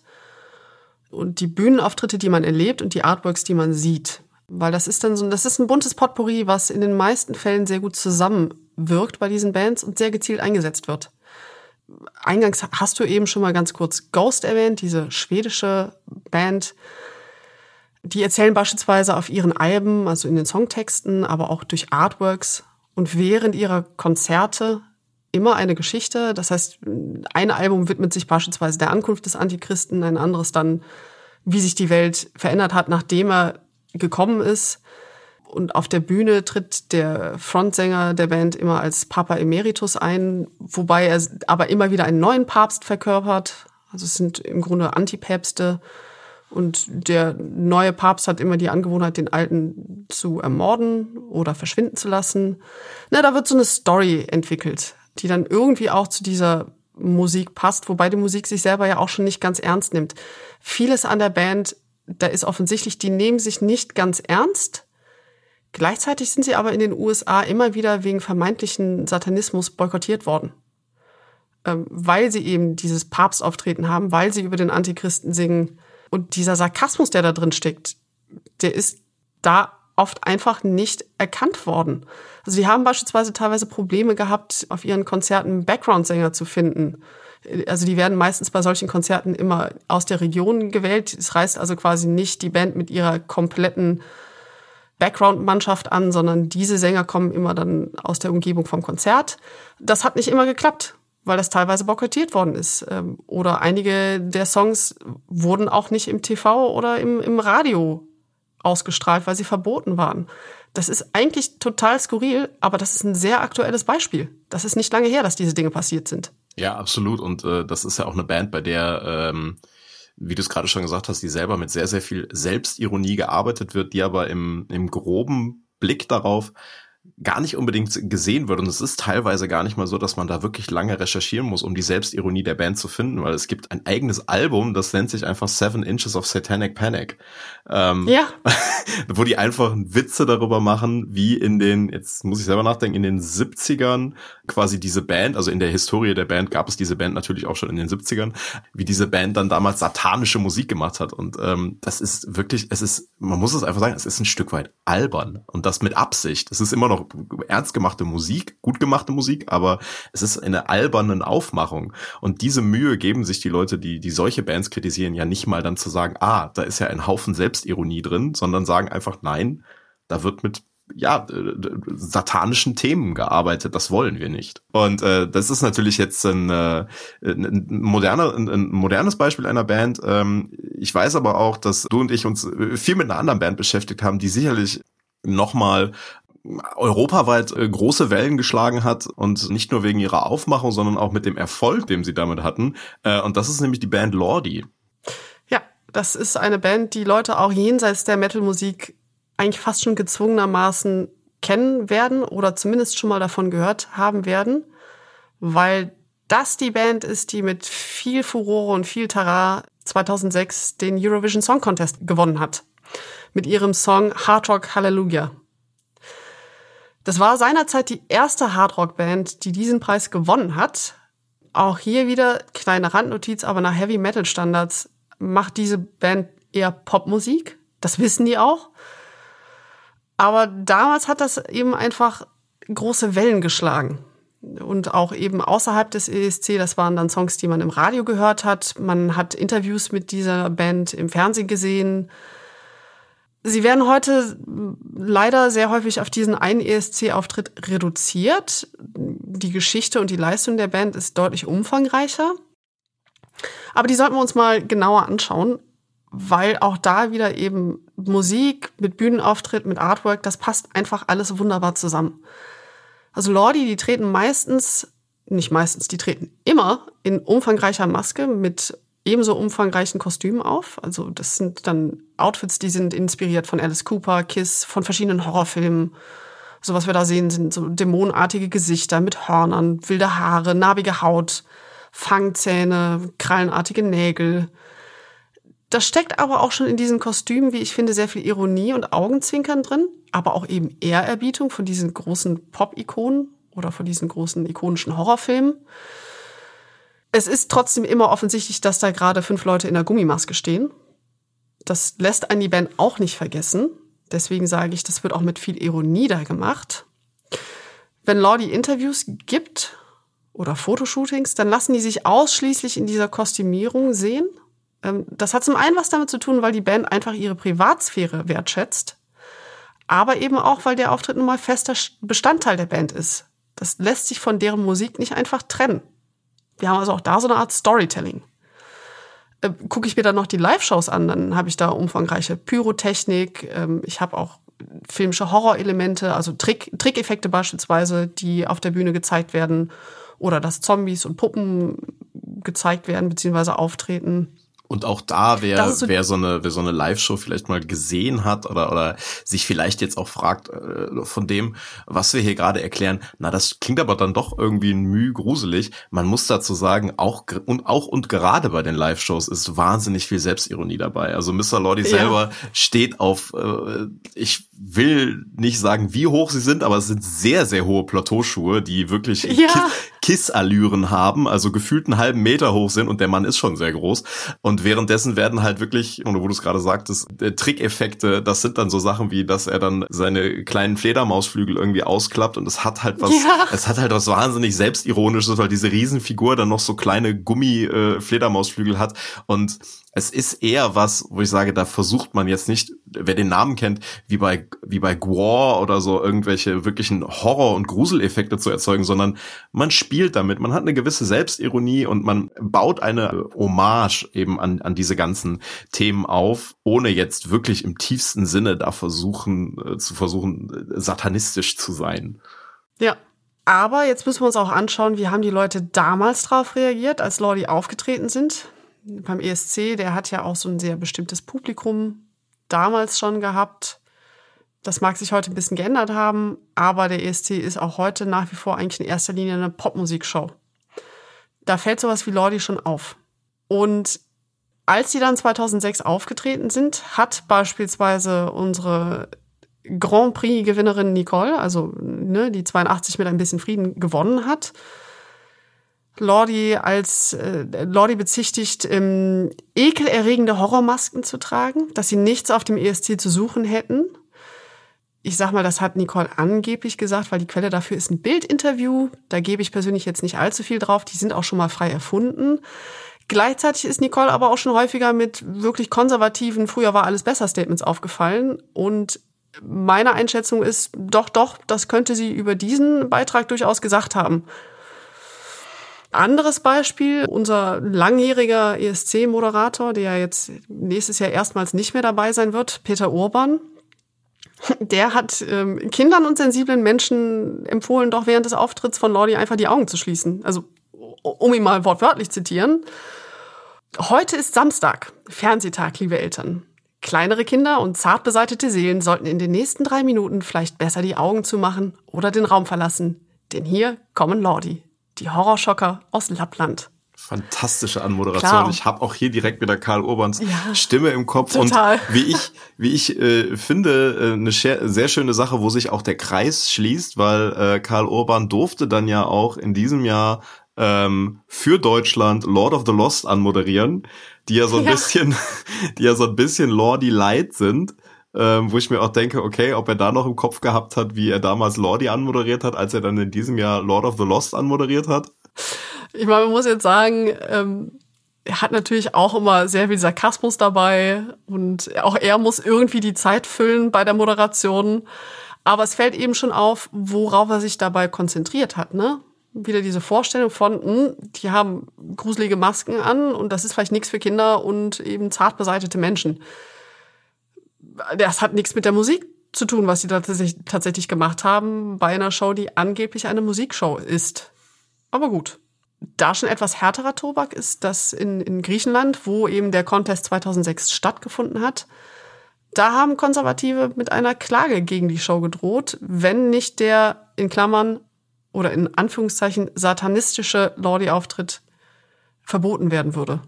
und die Bühnenauftritte, die man erlebt und die Artworks, die man sieht. Weil das ist dann so, das ist ein buntes Potpourri, was in den meisten Fällen sehr gut zusammenwirkt bei diesen Bands und sehr gezielt eingesetzt wird. Eingangs hast du eben schon mal ganz kurz Ghost erwähnt, diese schwedische Band. Die erzählen beispielsweise auf ihren Alben, also in den Songtexten, aber auch durch Artworks und während ihrer Konzerte immer eine Geschichte. Das heißt, ein Album widmet sich beispielsweise der Ankunft des Antichristen, ein anderes dann, wie sich die Welt verändert hat, nachdem er gekommen ist. Und auf der Bühne tritt der Frontsänger der Band immer als Papa Emeritus ein, wobei er aber immer wieder einen neuen Papst verkörpert. Also es sind im Grunde Antipäpste. Und der neue Papst hat immer die Angewohnheit, den alten zu ermorden oder verschwinden zu lassen. Na, da wird so eine Story entwickelt die dann irgendwie auch zu dieser Musik passt, wobei die Musik sich selber ja auch schon nicht ganz ernst nimmt. Vieles an der Band, da ist offensichtlich, die nehmen sich nicht ganz ernst. Gleichzeitig sind sie aber in den USA immer wieder wegen vermeintlichen Satanismus boykottiert worden. Ähm, weil sie eben dieses Papstauftreten haben, weil sie über den Antichristen singen. Und dieser Sarkasmus, der da drin steckt, der ist da oft einfach nicht erkannt worden. Also die haben beispielsweise teilweise Probleme gehabt, auf ihren Konzerten Background-Sänger zu finden. Also die werden meistens bei solchen Konzerten immer aus der Region gewählt. Es reißt also quasi nicht die Band mit ihrer kompletten Background-Mannschaft an, sondern diese Sänger kommen immer dann aus der Umgebung vom Konzert. Das hat nicht immer geklappt, weil das teilweise boykottiert worden ist. Ähm, oder einige der Songs wurden auch nicht im TV oder im, im Radio ausgestrahlt, weil sie verboten waren. Das ist eigentlich total skurril, aber das ist ein sehr aktuelles Beispiel. Das ist nicht lange her, dass diese Dinge passiert sind. Ja, absolut. Und äh, das ist ja auch eine Band, bei der, ähm, wie du es gerade schon gesagt hast, die selber mit sehr, sehr viel Selbstironie gearbeitet wird, die aber im, im groben Blick darauf gar nicht unbedingt gesehen wird. Und es ist teilweise gar nicht mal so, dass man da wirklich lange recherchieren muss, um die Selbstironie der Band zu finden, weil es gibt ein eigenes Album, das nennt sich einfach Seven Inches of Satanic Panic. Ähm, ja. wo die einfach Witze darüber machen, wie in den, jetzt muss ich selber nachdenken, in den 70ern quasi diese Band, also in der Historie der Band gab es diese Band natürlich auch schon in den 70ern, wie diese Band dann damals satanische Musik gemacht hat. Und ähm, das ist wirklich, es ist, man muss es einfach sagen, es ist ein Stück weit albern. Und das mit Absicht. Es ist immer noch ernst gemachte Musik, gut gemachte Musik, aber es ist eine alberne Aufmachung. Und diese Mühe geben sich die Leute, die, die solche Bands kritisieren, ja nicht mal dann zu sagen, ah, da ist ja ein Haufen Selbstironie drin, sondern sagen einfach, nein, da wird mit ja, satanischen Themen gearbeitet. Das wollen wir nicht. Und äh, das ist natürlich jetzt ein, äh, ein, moderner, ein, ein modernes Beispiel einer Band. Ähm, ich weiß aber auch, dass du und ich uns viel mit einer anderen Band beschäftigt haben, die sicherlich nochmal europaweit äh, große Wellen geschlagen hat und nicht nur wegen ihrer Aufmachung, sondern auch mit dem Erfolg, den sie damit hatten. Äh, und das ist nämlich die Band Lordi. Ja, das ist eine Band, die Leute auch jenseits der Metalmusik eigentlich fast schon gezwungenermaßen kennen werden oder zumindest schon mal davon gehört haben werden, weil das die Band ist, die mit viel Furore und viel Tara 2006 den Eurovision Song Contest gewonnen hat. Mit ihrem Song Hard Rock Hallelujah. Das war seinerzeit die erste Hardrock-Band, die diesen Preis gewonnen hat. Auch hier wieder kleine Randnotiz, aber nach Heavy Metal Standards macht diese Band eher Popmusik. Das wissen die auch. Aber damals hat das eben einfach große Wellen geschlagen. Und auch eben außerhalb des ESC, das waren dann Songs, die man im Radio gehört hat. Man hat Interviews mit dieser Band im Fernsehen gesehen. Sie werden heute leider sehr häufig auf diesen einen ESC-Auftritt reduziert. Die Geschichte und die Leistung der Band ist deutlich umfangreicher. Aber die sollten wir uns mal genauer anschauen, weil auch da wieder eben Musik mit Bühnenauftritt, mit Artwork, das passt einfach alles wunderbar zusammen. Also Lordi, die treten meistens, nicht meistens, die treten immer in umfangreicher Maske mit ebenso umfangreichen Kostümen auf. Also das sind dann Outfits, die sind inspiriert von Alice Cooper, Kiss, von verschiedenen Horrorfilmen. So was wir da sehen, sind so dämonenartige Gesichter mit Hörnern, wilde Haare, narbige Haut, Fangzähne, krallenartige Nägel. Da steckt aber auch schon in diesen Kostümen, wie ich finde, sehr viel Ironie und Augenzwinkern drin, aber auch eben Ehrerbietung von diesen großen Pop-Ikonen oder von diesen großen ikonischen Horrorfilmen. Es ist trotzdem immer offensichtlich, dass da gerade fünf Leute in der Gummimaske stehen. Das lässt einen die Band auch nicht vergessen. Deswegen sage ich, das wird auch mit viel Ironie da gemacht. Wenn Lordi Interviews gibt oder Fotoshootings, dann lassen die sich ausschließlich in dieser Kostümierung sehen. Ähm, das hat zum einen was damit zu tun, weil die Band einfach ihre Privatsphäre wertschätzt, aber eben auch, weil der Auftritt nun mal fester Bestandteil der Band ist. Das lässt sich von deren Musik nicht einfach trennen. Wir haben also auch da so eine Art Storytelling. Äh, Gucke ich mir dann noch die Live-Shows an, dann habe ich da umfangreiche Pyrotechnik. Ähm, ich habe auch filmische Horrorelemente, also Trick, Trickeffekte beispielsweise, die auf der Bühne gezeigt werden. Oder dass Zombies und Puppen gezeigt werden bzw. auftreten. Und auch da, wer, so, wer so eine, wer so eine Live-Show vielleicht mal gesehen hat oder, oder sich vielleicht jetzt auch fragt äh, von dem, was wir hier gerade erklären, na, das klingt aber dann doch irgendwie ein Mühe gruselig. Man muss dazu sagen, auch und auch und gerade bei den Live-Shows ist wahnsinnig viel Selbstironie dabei. Also Mr. Lordy ja. selber steht auf, äh, ich will nicht sagen, wie hoch sie sind, aber es sind sehr, sehr hohe Plateauschuhe, die wirklich ja. Kiss-Allüren haben, also gefühlt einen halben Meter hoch sind und der Mann ist schon sehr groß. Und währenddessen werden halt wirklich, und wo du es gerade sagtest, äh, Trickeffekte, das sind dann so Sachen wie, dass er dann seine kleinen Fledermausflügel irgendwie ausklappt und es hat halt was, ja. es hat halt was wahnsinnig selbstironisches, weil diese Riesenfigur dann noch so kleine Gummi-Fledermausflügel äh, hat und es ist eher was, wo ich sage, da versucht man jetzt nicht, wer den Namen kennt, wie bei, wie bei Gore oder so irgendwelche wirklichen Horror- und Gruseleffekte zu erzeugen, sondern man spielt damit. Man hat eine gewisse Selbstironie und man baut eine Hommage eben an, an diese ganzen Themen auf, ohne jetzt wirklich im tiefsten Sinne da versuchen, äh, zu versuchen, äh, satanistisch zu sein. Ja, aber jetzt müssen wir uns auch anschauen, wie haben die Leute damals drauf reagiert, als Lordi aufgetreten sind beim ESC, der hat ja auch so ein sehr bestimmtes Publikum damals schon gehabt. Das mag sich heute ein bisschen geändert haben, aber der ESC ist auch heute nach wie vor eigentlich in erster Linie eine Popmusikshow. Da fällt sowas wie Lordi schon auf. Und als sie dann 2006 aufgetreten sind, hat beispielsweise unsere Grand Prix-Gewinnerin Nicole, also ne, die 82 mit ein bisschen Frieden gewonnen hat, Lordi als äh, Lordi bezichtigt, ähm, ekelerregende Horrormasken zu tragen, dass sie nichts auf dem ESC zu suchen hätten. Ich sag mal, das hat Nicole angeblich gesagt, weil die Quelle dafür ist ein Bildinterview. Da gebe ich persönlich jetzt nicht allzu viel drauf. Die sind auch schon mal frei erfunden. Gleichzeitig ist Nicole aber auch schon häufiger mit wirklich konservativen, früher war alles besser Statements aufgefallen. Und meine Einschätzung ist, doch, doch, das könnte sie über diesen Beitrag durchaus gesagt haben. Anderes Beispiel, unser langjähriger ESC-Moderator, der jetzt nächstes Jahr erstmals nicht mehr dabei sein wird, Peter Urban, der hat ähm, Kindern und sensiblen Menschen empfohlen, doch während des Auftritts von Lordi einfach die Augen zu schließen. Also, um ihn mal wortwörtlich zitieren. Heute ist Samstag, Fernsehtag, liebe Eltern. Kleinere Kinder und zart beseitete Seelen sollten in den nächsten drei Minuten vielleicht besser die Augen zumachen oder den Raum verlassen. Denn hier kommen Lordi die Horrorschocker aus Lappland. Fantastische Anmoderation. Klar. Ich habe auch hier direkt wieder Karl Urbans ja, Stimme im Kopf. Total. Und wie ich, wie ich äh, finde, äh, eine sehr schöne Sache, wo sich auch der Kreis schließt, weil äh, Karl Urban durfte dann ja auch in diesem Jahr ähm, für Deutschland Lord of the Lost anmoderieren, die ja so ein ja. bisschen, die ja so ein bisschen Lordy Light sind ähm, wo ich mir auch denke, okay, ob er da noch im Kopf gehabt hat, wie er damals Lordi anmoderiert hat, als er dann in diesem Jahr Lord of the Lost anmoderiert hat. Ich meine, man muss jetzt sagen, ähm, er hat natürlich auch immer sehr viel Sarkasmus dabei und auch er muss irgendwie die Zeit füllen bei der Moderation. Aber es fällt eben schon auf, worauf er sich dabei konzentriert hat, ne? Wieder diese Vorstellung von, mh, hm, die haben gruselige Masken an und das ist vielleicht nichts für Kinder und eben zart beseitete Menschen das hat nichts mit der Musik zu tun, was sie tatsächlich, tatsächlich gemacht haben bei einer Show, die angeblich eine Musikshow ist. Aber gut. Da schon etwas härterer Tobak ist, dass in, in Griechenland, wo eben der Contest 2006 stattgefunden hat, da haben Konservative mit einer Klage gegen die Show gedroht, wenn nicht der in Klammern oder in Anführungszeichen satanistische Lordi-Auftritt verboten werden würde.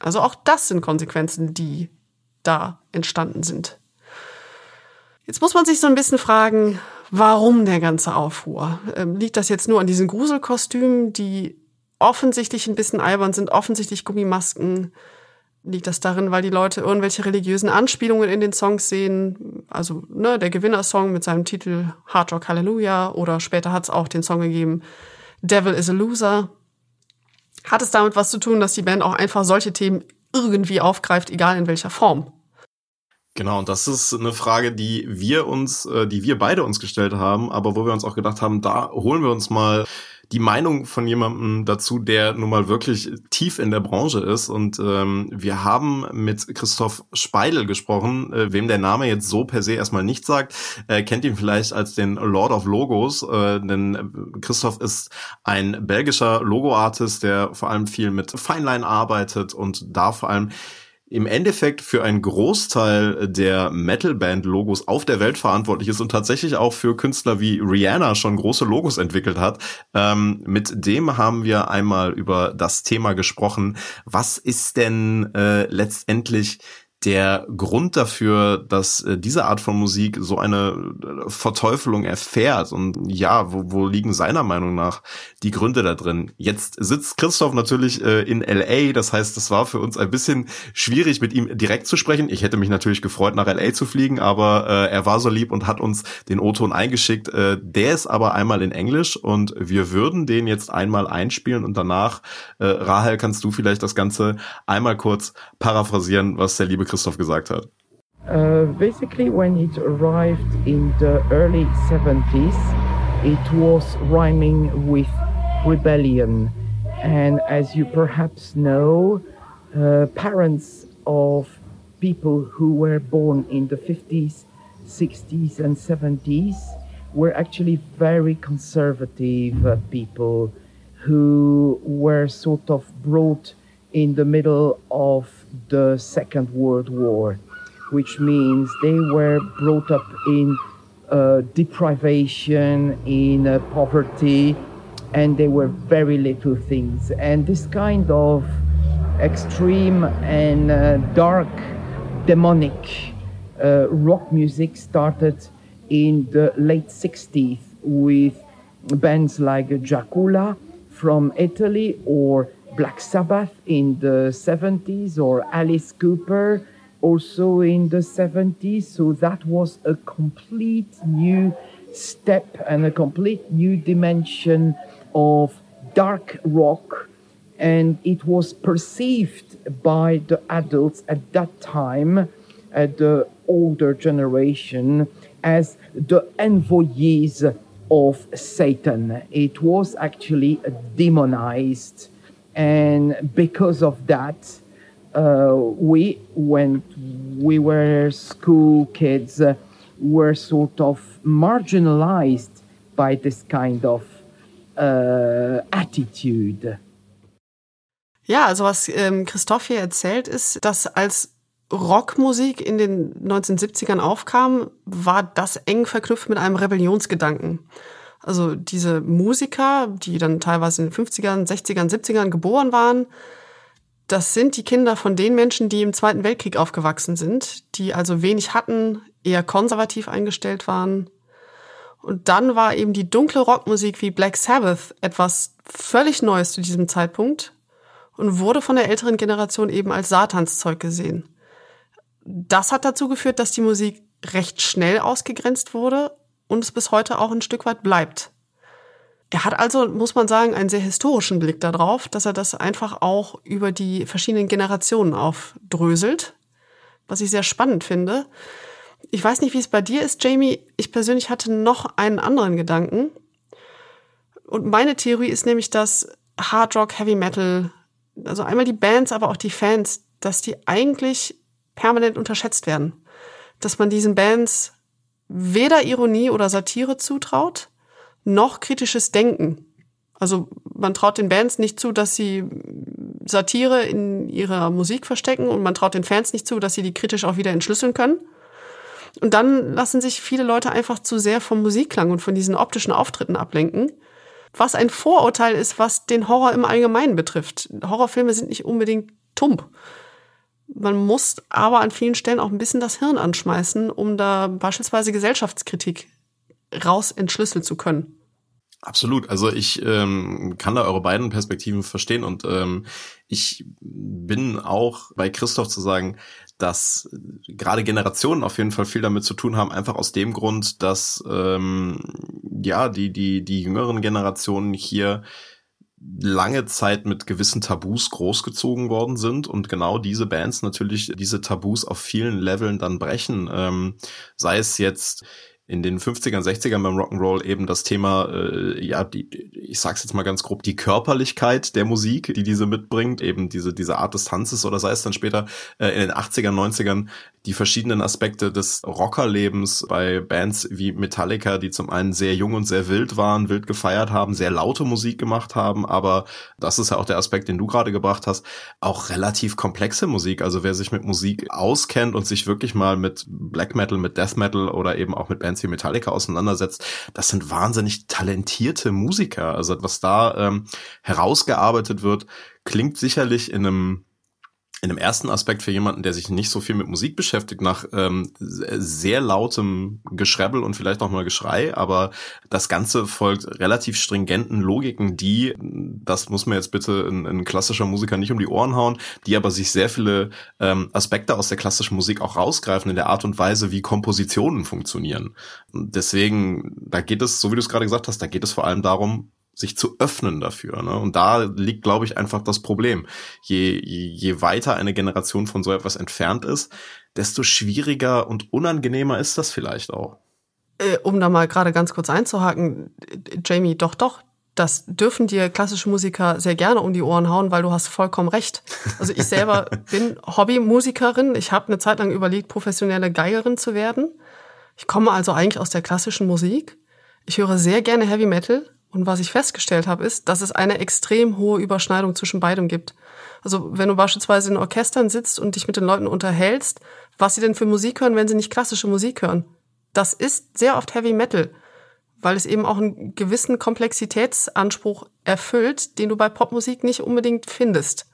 Also auch das sind Konsequenzen, die da entstanden sind. Jetzt muss man sich so ein bisschen fragen, warum der ganze Aufruhr? Ähm, liegt das jetzt nur an diesen Gruselkostümen, die offensichtlich ein bisschen albern sind, offensichtlich Gummimasken? Liegt das darin, weil die Leute irgendwelche religiösen Anspielungen in den Songs sehen? Also ne, der Gewinnersong mit seinem Titel Hard Rock Hallelujah oder später hat es auch den Song gegeben Devil is a Loser. Hat es damit was zu tun, dass die Band auch einfach solche Themen irgendwie aufgreift, egal in welcher Form. Genau, und das ist eine Frage, die wir uns, äh, die wir beide uns gestellt haben, aber wo wir uns auch gedacht haben, da holen wir uns mal die Meinung von jemandem dazu, der nun mal wirklich tief in der Branche ist. Und ähm, wir haben mit Christoph Speidel gesprochen, äh, wem der Name jetzt so per se erstmal nicht sagt. Äh, kennt ihn vielleicht als den Lord of Logos, äh, denn Christoph ist ein belgischer Logo-Artist, der vor allem viel mit Feinline arbeitet und da vor allem im Endeffekt für einen Großteil der Metal-Band-Logos auf der Welt verantwortlich ist und tatsächlich auch für Künstler wie Rihanna schon große Logos entwickelt hat. Ähm, mit dem haben wir einmal über das Thema gesprochen. Was ist denn äh, letztendlich der Grund dafür, dass äh, diese Art von Musik so eine äh, Verteufelung erfährt. Und ja, wo, wo liegen seiner Meinung nach die Gründe da drin? Jetzt sitzt Christoph natürlich äh, in LA, das heißt, es war für uns ein bisschen schwierig, mit ihm direkt zu sprechen. Ich hätte mich natürlich gefreut, nach LA zu fliegen, aber äh, er war so lieb und hat uns den O-Ton eingeschickt. Äh, der ist aber einmal in Englisch und wir würden den jetzt einmal einspielen und danach, äh, Rahel, kannst du vielleicht das Ganze einmal kurz paraphrasieren, was der liebe Christoph gesagt hat? Uh, basically, when it arrived in the early 70s, it was rhyming with rebellion. And as you perhaps know, uh, parents of people who were born in the 50s, 60s, and 70s were actually very conservative uh, people who were sort of brought in the middle of the Second World War, which means they were brought up in uh, deprivation, in uh, poverty, and they were very little things. And this kind of extreme and uh, dark, demonic uh, rock music started in the late 60s with bands like Jacula from Italy or Black Sabbath in the 70s or Alice Cooper also in the 70s. So that was a complete new step and a complete new dimension of dark rock. And it was perceived by the adults at that time, at the older generation, as the envoys of Satan. It was actually demonized and because of that, uh, we, when we were school kids, uh, were sort of marginalized by this kind of uh, attitude. Ja, also was ähm, Christoph hier erzählt, ist, dass als Rockmusik in den 1970ern aufkam, war das eng verknüpft mit einem Rebellionsgedanken. Also diese Musiker, die dann teilweise in den 50ern, 60ern, 70ern geboren waren, das sind die Kinder von den Menschen, die im Zweiten Weltkrieg aufgewachsen sind, die also wenig hatten, eher konservativ eingestellt waren. Und dann war eben die dunkle Rockmusik wie Black Sabbath etwas völlig Neues zu diesem Zeitpunkt und wurde von der älteren Generation eben als Satanszeug gesehen. Das hat dazu geführt, dass die Musik recht schnell ausgegrenzt wurde und es bis heute auch ein Stück weit bleibt. Er hat also, muss man sagen, einen sehr historischen Blick darauf, dass er das einfach auch über die verschiedenen Generationen aufdröselt, was ich sehr spannend finde. Ich weiß nicht, wie es bei dir ist, Jamie. Ich persönlich hatte noch einen anderen Gedanken. Und meine Theorie ist nämlich, dass Hard Rock, Heavy Metal, also einmal die Bands, aber auch die Fans, dass die eigentlich permanent unterschätzt werden. Dass man diesen Bands weder Ironie oder Satire zutraut, noch kritisches Denken. Also man traut den Bands nicht zu, dass sie Satire in ihrer Musik verstecken und man traut den Fans nicht zu, dass sie die kritisch auch wieder entschlüsseln können. Und dann lassen sich viele Leute einfach zu sehr vom Musikklang und von diesen optischen Auftritten ablenken. Was ein Vorurteil ist, was den Horror im Allgemeinen betrifft. Horrorfilme sind nicht unbedingt tump. Man muss aber an vielen Stellen auch ein bisschen das Hirn anschmeißen, um da beispielsweise Gesellschaftskritik raus entschlüsseln zu können. Absolut. Also ich ähm, kann da eure beiden Perspektiven verstehen und ähm, ich bin auch bei Christoph zu sagen, dass gerade Generationen auf jeden Fall viel damit zu tun haben, einfach aus dem Grund, dass ähm, ja die die die jüngeren Generationen hier lange Zeit mit gewissen Tabus großgezogen worden sind und genau diese Bands natürlich diese Tabus auf vielen Leveln dann brechen. Ähm, sei es jetzt in den 50ern, 60ern beim Rock'n'Roll eben das Thema, äh, ja, die, ich sag's jetzt mal ganz grob, die Körperlichkeit der Musik, die diese mitbringt, eben diese, diese Art des Tanzes oder sei es dann später äh, in den 80ern, 90ern die verschiedenen Aspekte des Rockerlebens bei Bands wie Metallica, die zum einen sehr jung und sehr wild waren, wild gefeiert haben, sehr laute Musik gemacht haben, aber das ist ja auch der Aspekt, den du gerade gebracht hast, auch relativ komplexe Musik. Also wer sich mit Musik auskennt und sich wirklich mal mit Black Metal, mit Death Metal oder eben auch mit Bands wie Metallica auseinandersetzt, das sind wahnsinnig talentierte Musiker. Also was da ähm, herausgearbeitet wird, klingt sicherlich in einem in dem ersten Aspekt für jemanden, der sich nicht so viel mit Musik beschäftigt, nach ähm, sehr lautem Geschrebbel und vielleicht auch mal Geschrei, aber das Ganze folgt relativ stringenten Logiken, die, das muss mir jetzt bitte ein klassischer Musiker nicht um die Ohren hauen, die aber sich sehr viele ähm, Aspekte aus der klassischen Musik auch rausgreifen in der Art und Weise, wie Kompositionen funktionieren. Deswegen, da geht es, so wie du es gerade gesagt hast, da geht es vor allem darum, sich zu öffnen dafür. Ne? Und da liegt, glaube ich, einfach das Problem. Je, je, je weiter eine Generation von so etwas entfernt ist, desto schwieriger und unangenehmer ist das vielleicht auch. Äh, um da mal gerade ganz kurz einzuhaken, Jamie, doch, doch, das dürfen dir klassische Musiker sehr gerne um die Ohren hauen, weil du hast vollkommen recht. Also ich selber bin Hobbymusikerin. Ich habe eine Zeit lang überlegt, professionelle Geigerin zu werden. Ich komme also eigentlich aus der klassischen Musik. Ich höre sehr gerne Heavy Metal und was ich festgestellt habe, ist, dass es eine extrem hohe Überschneidung zwischen beidem gibt. Also wenn du beispielsweise in Orchestern sitzt und dich mit den Leuten unterhältst, was sie denn für Musik hören, wenn sie nicht klassische Musik hören. Das ist sehr oft Heavy Metal, weil es eben auch einen gewissen Komplexitätsanspruch erfüllt, den du bei Popmusik nicht unbedingt findest.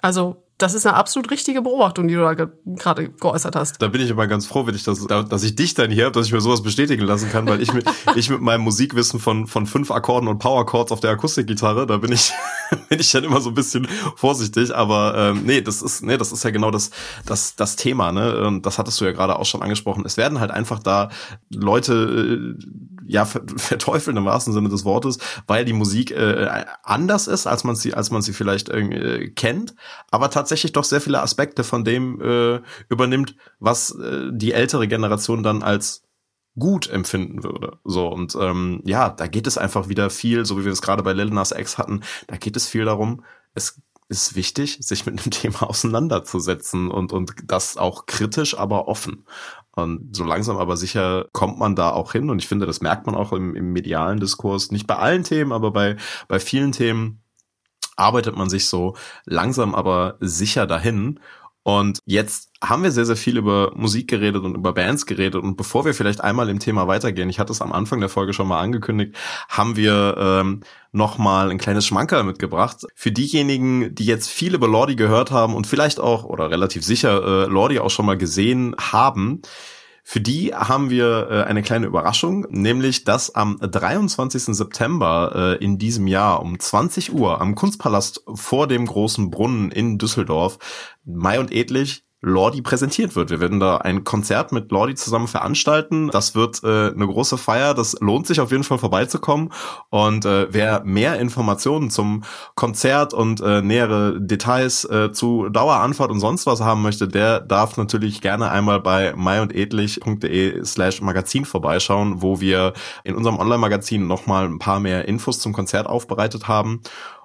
Also das ist eine absolut richtige Beobachtung, die du da gerade geäußert hast. Da bin ich aber ganz froh, wenn ich das, dass ich dich dann hier habe, dass ich mir sowas bestätigen lassen kann, weil ich mit, ich mit meinem Musikwissen von, von fünf Akkorden und Power Chords auf der Akustikgitarre, da bin ich, bin ich dann immer so ein bisschen vorsichtig, aber ähm, nee, das ist, nee, das ist ja genau das, das, das Thema, ne? Und das hattest du ja gerade auch schon angesprochen. Es werden halt einfach da Leute, äh, ja, verteufeln im wahrsten Sinne des Wortes, weil die Musik äh, anders ist, als man sie, als man sie vielleicht äh, kennt, aber tatsächlich doch sehr viele Aspekte von dem äh, übernimmt, was äh, die ältere Generation dann als gut empfinden würde. So und ähm, ja, da geht es einfach wieder viel, so wie wir es gerade bei Lil Nas X hatten, da geht es viel darum, es ist wichtig, sich mit einem Thema auseinanderzusetzen und und das auch kritisch, aber offen. Und so langsam aber sicher kommt man da auch hin und ich finde, das merkt man auch im, im medialen Diskurs, nicht bei allen Themen, aber bei bei vielen Themen arbeitet man sich so langsam aber sicher dahin. Und jetzt haben wir sehr, sehr viel über Musik geredet und über Bands geredet. Und bevor wir vielleicht einmal im Thema weitergehen, ich hatte es am Anfang der Folge schon mal angekündigt, haben wir ähm, nochmal ein kleines Schmankerl mitgebracht. Für diejenigen, die jetzt viel über Lordi gehört haben und vielleicht auch oder relativ sicher äh, Lordi auch schon mal gesehen haben, für die haben wir äh, eine kleine Überraschung, nämlich dass am 23. September äh, in diesem Jahr um 20 Uhr am Kunstpalast vor dem großen Brunnen in Düsseldorf Mai und Edlich Lordi präsentiert wird. Wir werden da ein Konzert mit Lordi zusammen veranstalten. Das wird äh, eine große Feier. Das lohnt sich auf jeden Fall vorbeizukommen. Und äh, wer mehr Informationen zum Konzert und äh, nähere Details äh, zu Daueranfahrt und sonst was haben möchte, der darf natürlich gerne einmal bei maiundedlich.de slash Magazin vorbeischauen, wo wir in unserem Online-Magazin nochmal ein paar mehr Infos zum Konzert aufbereitet haben.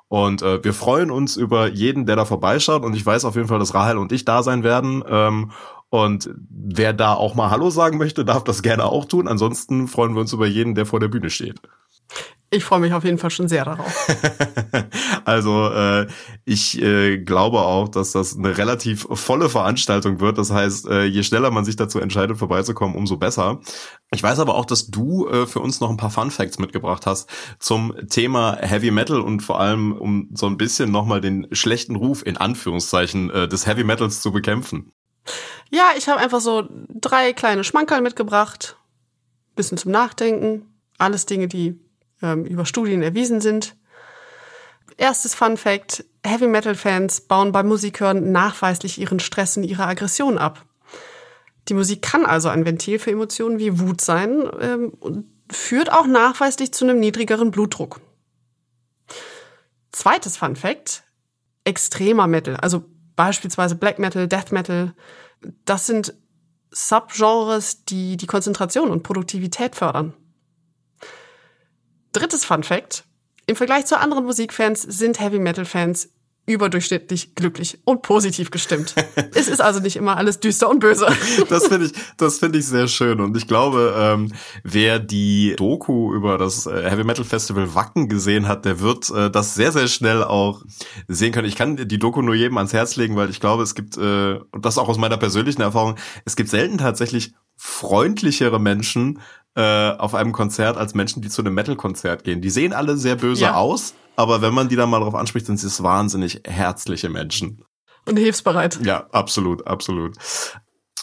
Und äh, wir freuen uns über jeden, der da vorbeischaut. Und ich weiß auf jeden Fall, dass Rahel und ich da sein werden. Ähm, und wer da auch mal Hallo sagen möchte, darf das gerne auch tun. Ansonsten freuen wir uns über jeden, der vor der Bühne steht. Ich freue mich auf jeden Fall schon sehr darauf. also äh, ich äh, glaube auch, dass das eine relativ volle Veranstaltung wird. Das heißt, äh, je schneller man sich dazu entscheidet, vorbeizukommen, umso besser. Ich weiß aber auch, dass du äh, für uns noch ein paar Fun Facts mitgebracht hast zum Thema Heavy Metal und vor allem um so ein bisschen nochmal den schlechten Ruf in Anführungszeichen äh, des Heavy Metals zu bekämpfen. Ja, ich habe einfach so drei kleine Schmankerl mitgebracht. Bisschen zum Nachdenken. Alles Dinge, die ähm, über Studien erwiesen sind. Erstes Fun Fact. Heavy Metal Fans bauen beim Musikhören nachweislich ihren Stress und ihre Aggression ab. Die Musik kann also ein Ventil für Emotionen wie Wut sein ähm, und führt auch nachweislich zu einem niedrigeren Blutdruck. Zweites Fun Fact. Extremer Metal, also beispielsweise Black Metal, Death Metal, das sind Subgenres, die die Konzentration und Produktivität fördern. Drittes Fun Fact. Im Vergleich zu anderen Musikfans sind Heavy Metal Fans überdurchschnittlich glücklich und positiv gestimmt. es ist also nicht immer alles düster und böse. das finde ich, das finde ich sehr schön. Und ich glaube, ähm, wer die Doku über das äh, Heavy Metal Festival Wacken gesehen hat, der wird äh, das sehr, sehr schnell auch sehen können. Ich kann die Doku nur jedem ans Herz legen, weil ich glaube, es gibt, äh, und das auch aus meiner persönlichen Erfahrung, es gibt selten tatsächlich freundlichere Menschen äh, auf einem Konzert als Menschen, die zu einem Metal-Konzert gehen. Die sehen alle sehr böse ja. aus, aber wenn man die dann mal darauf anspricht, sind sie es wahnsinnig herzliche Menschen. Und hilfsbereit. Ja, absolut, absolut.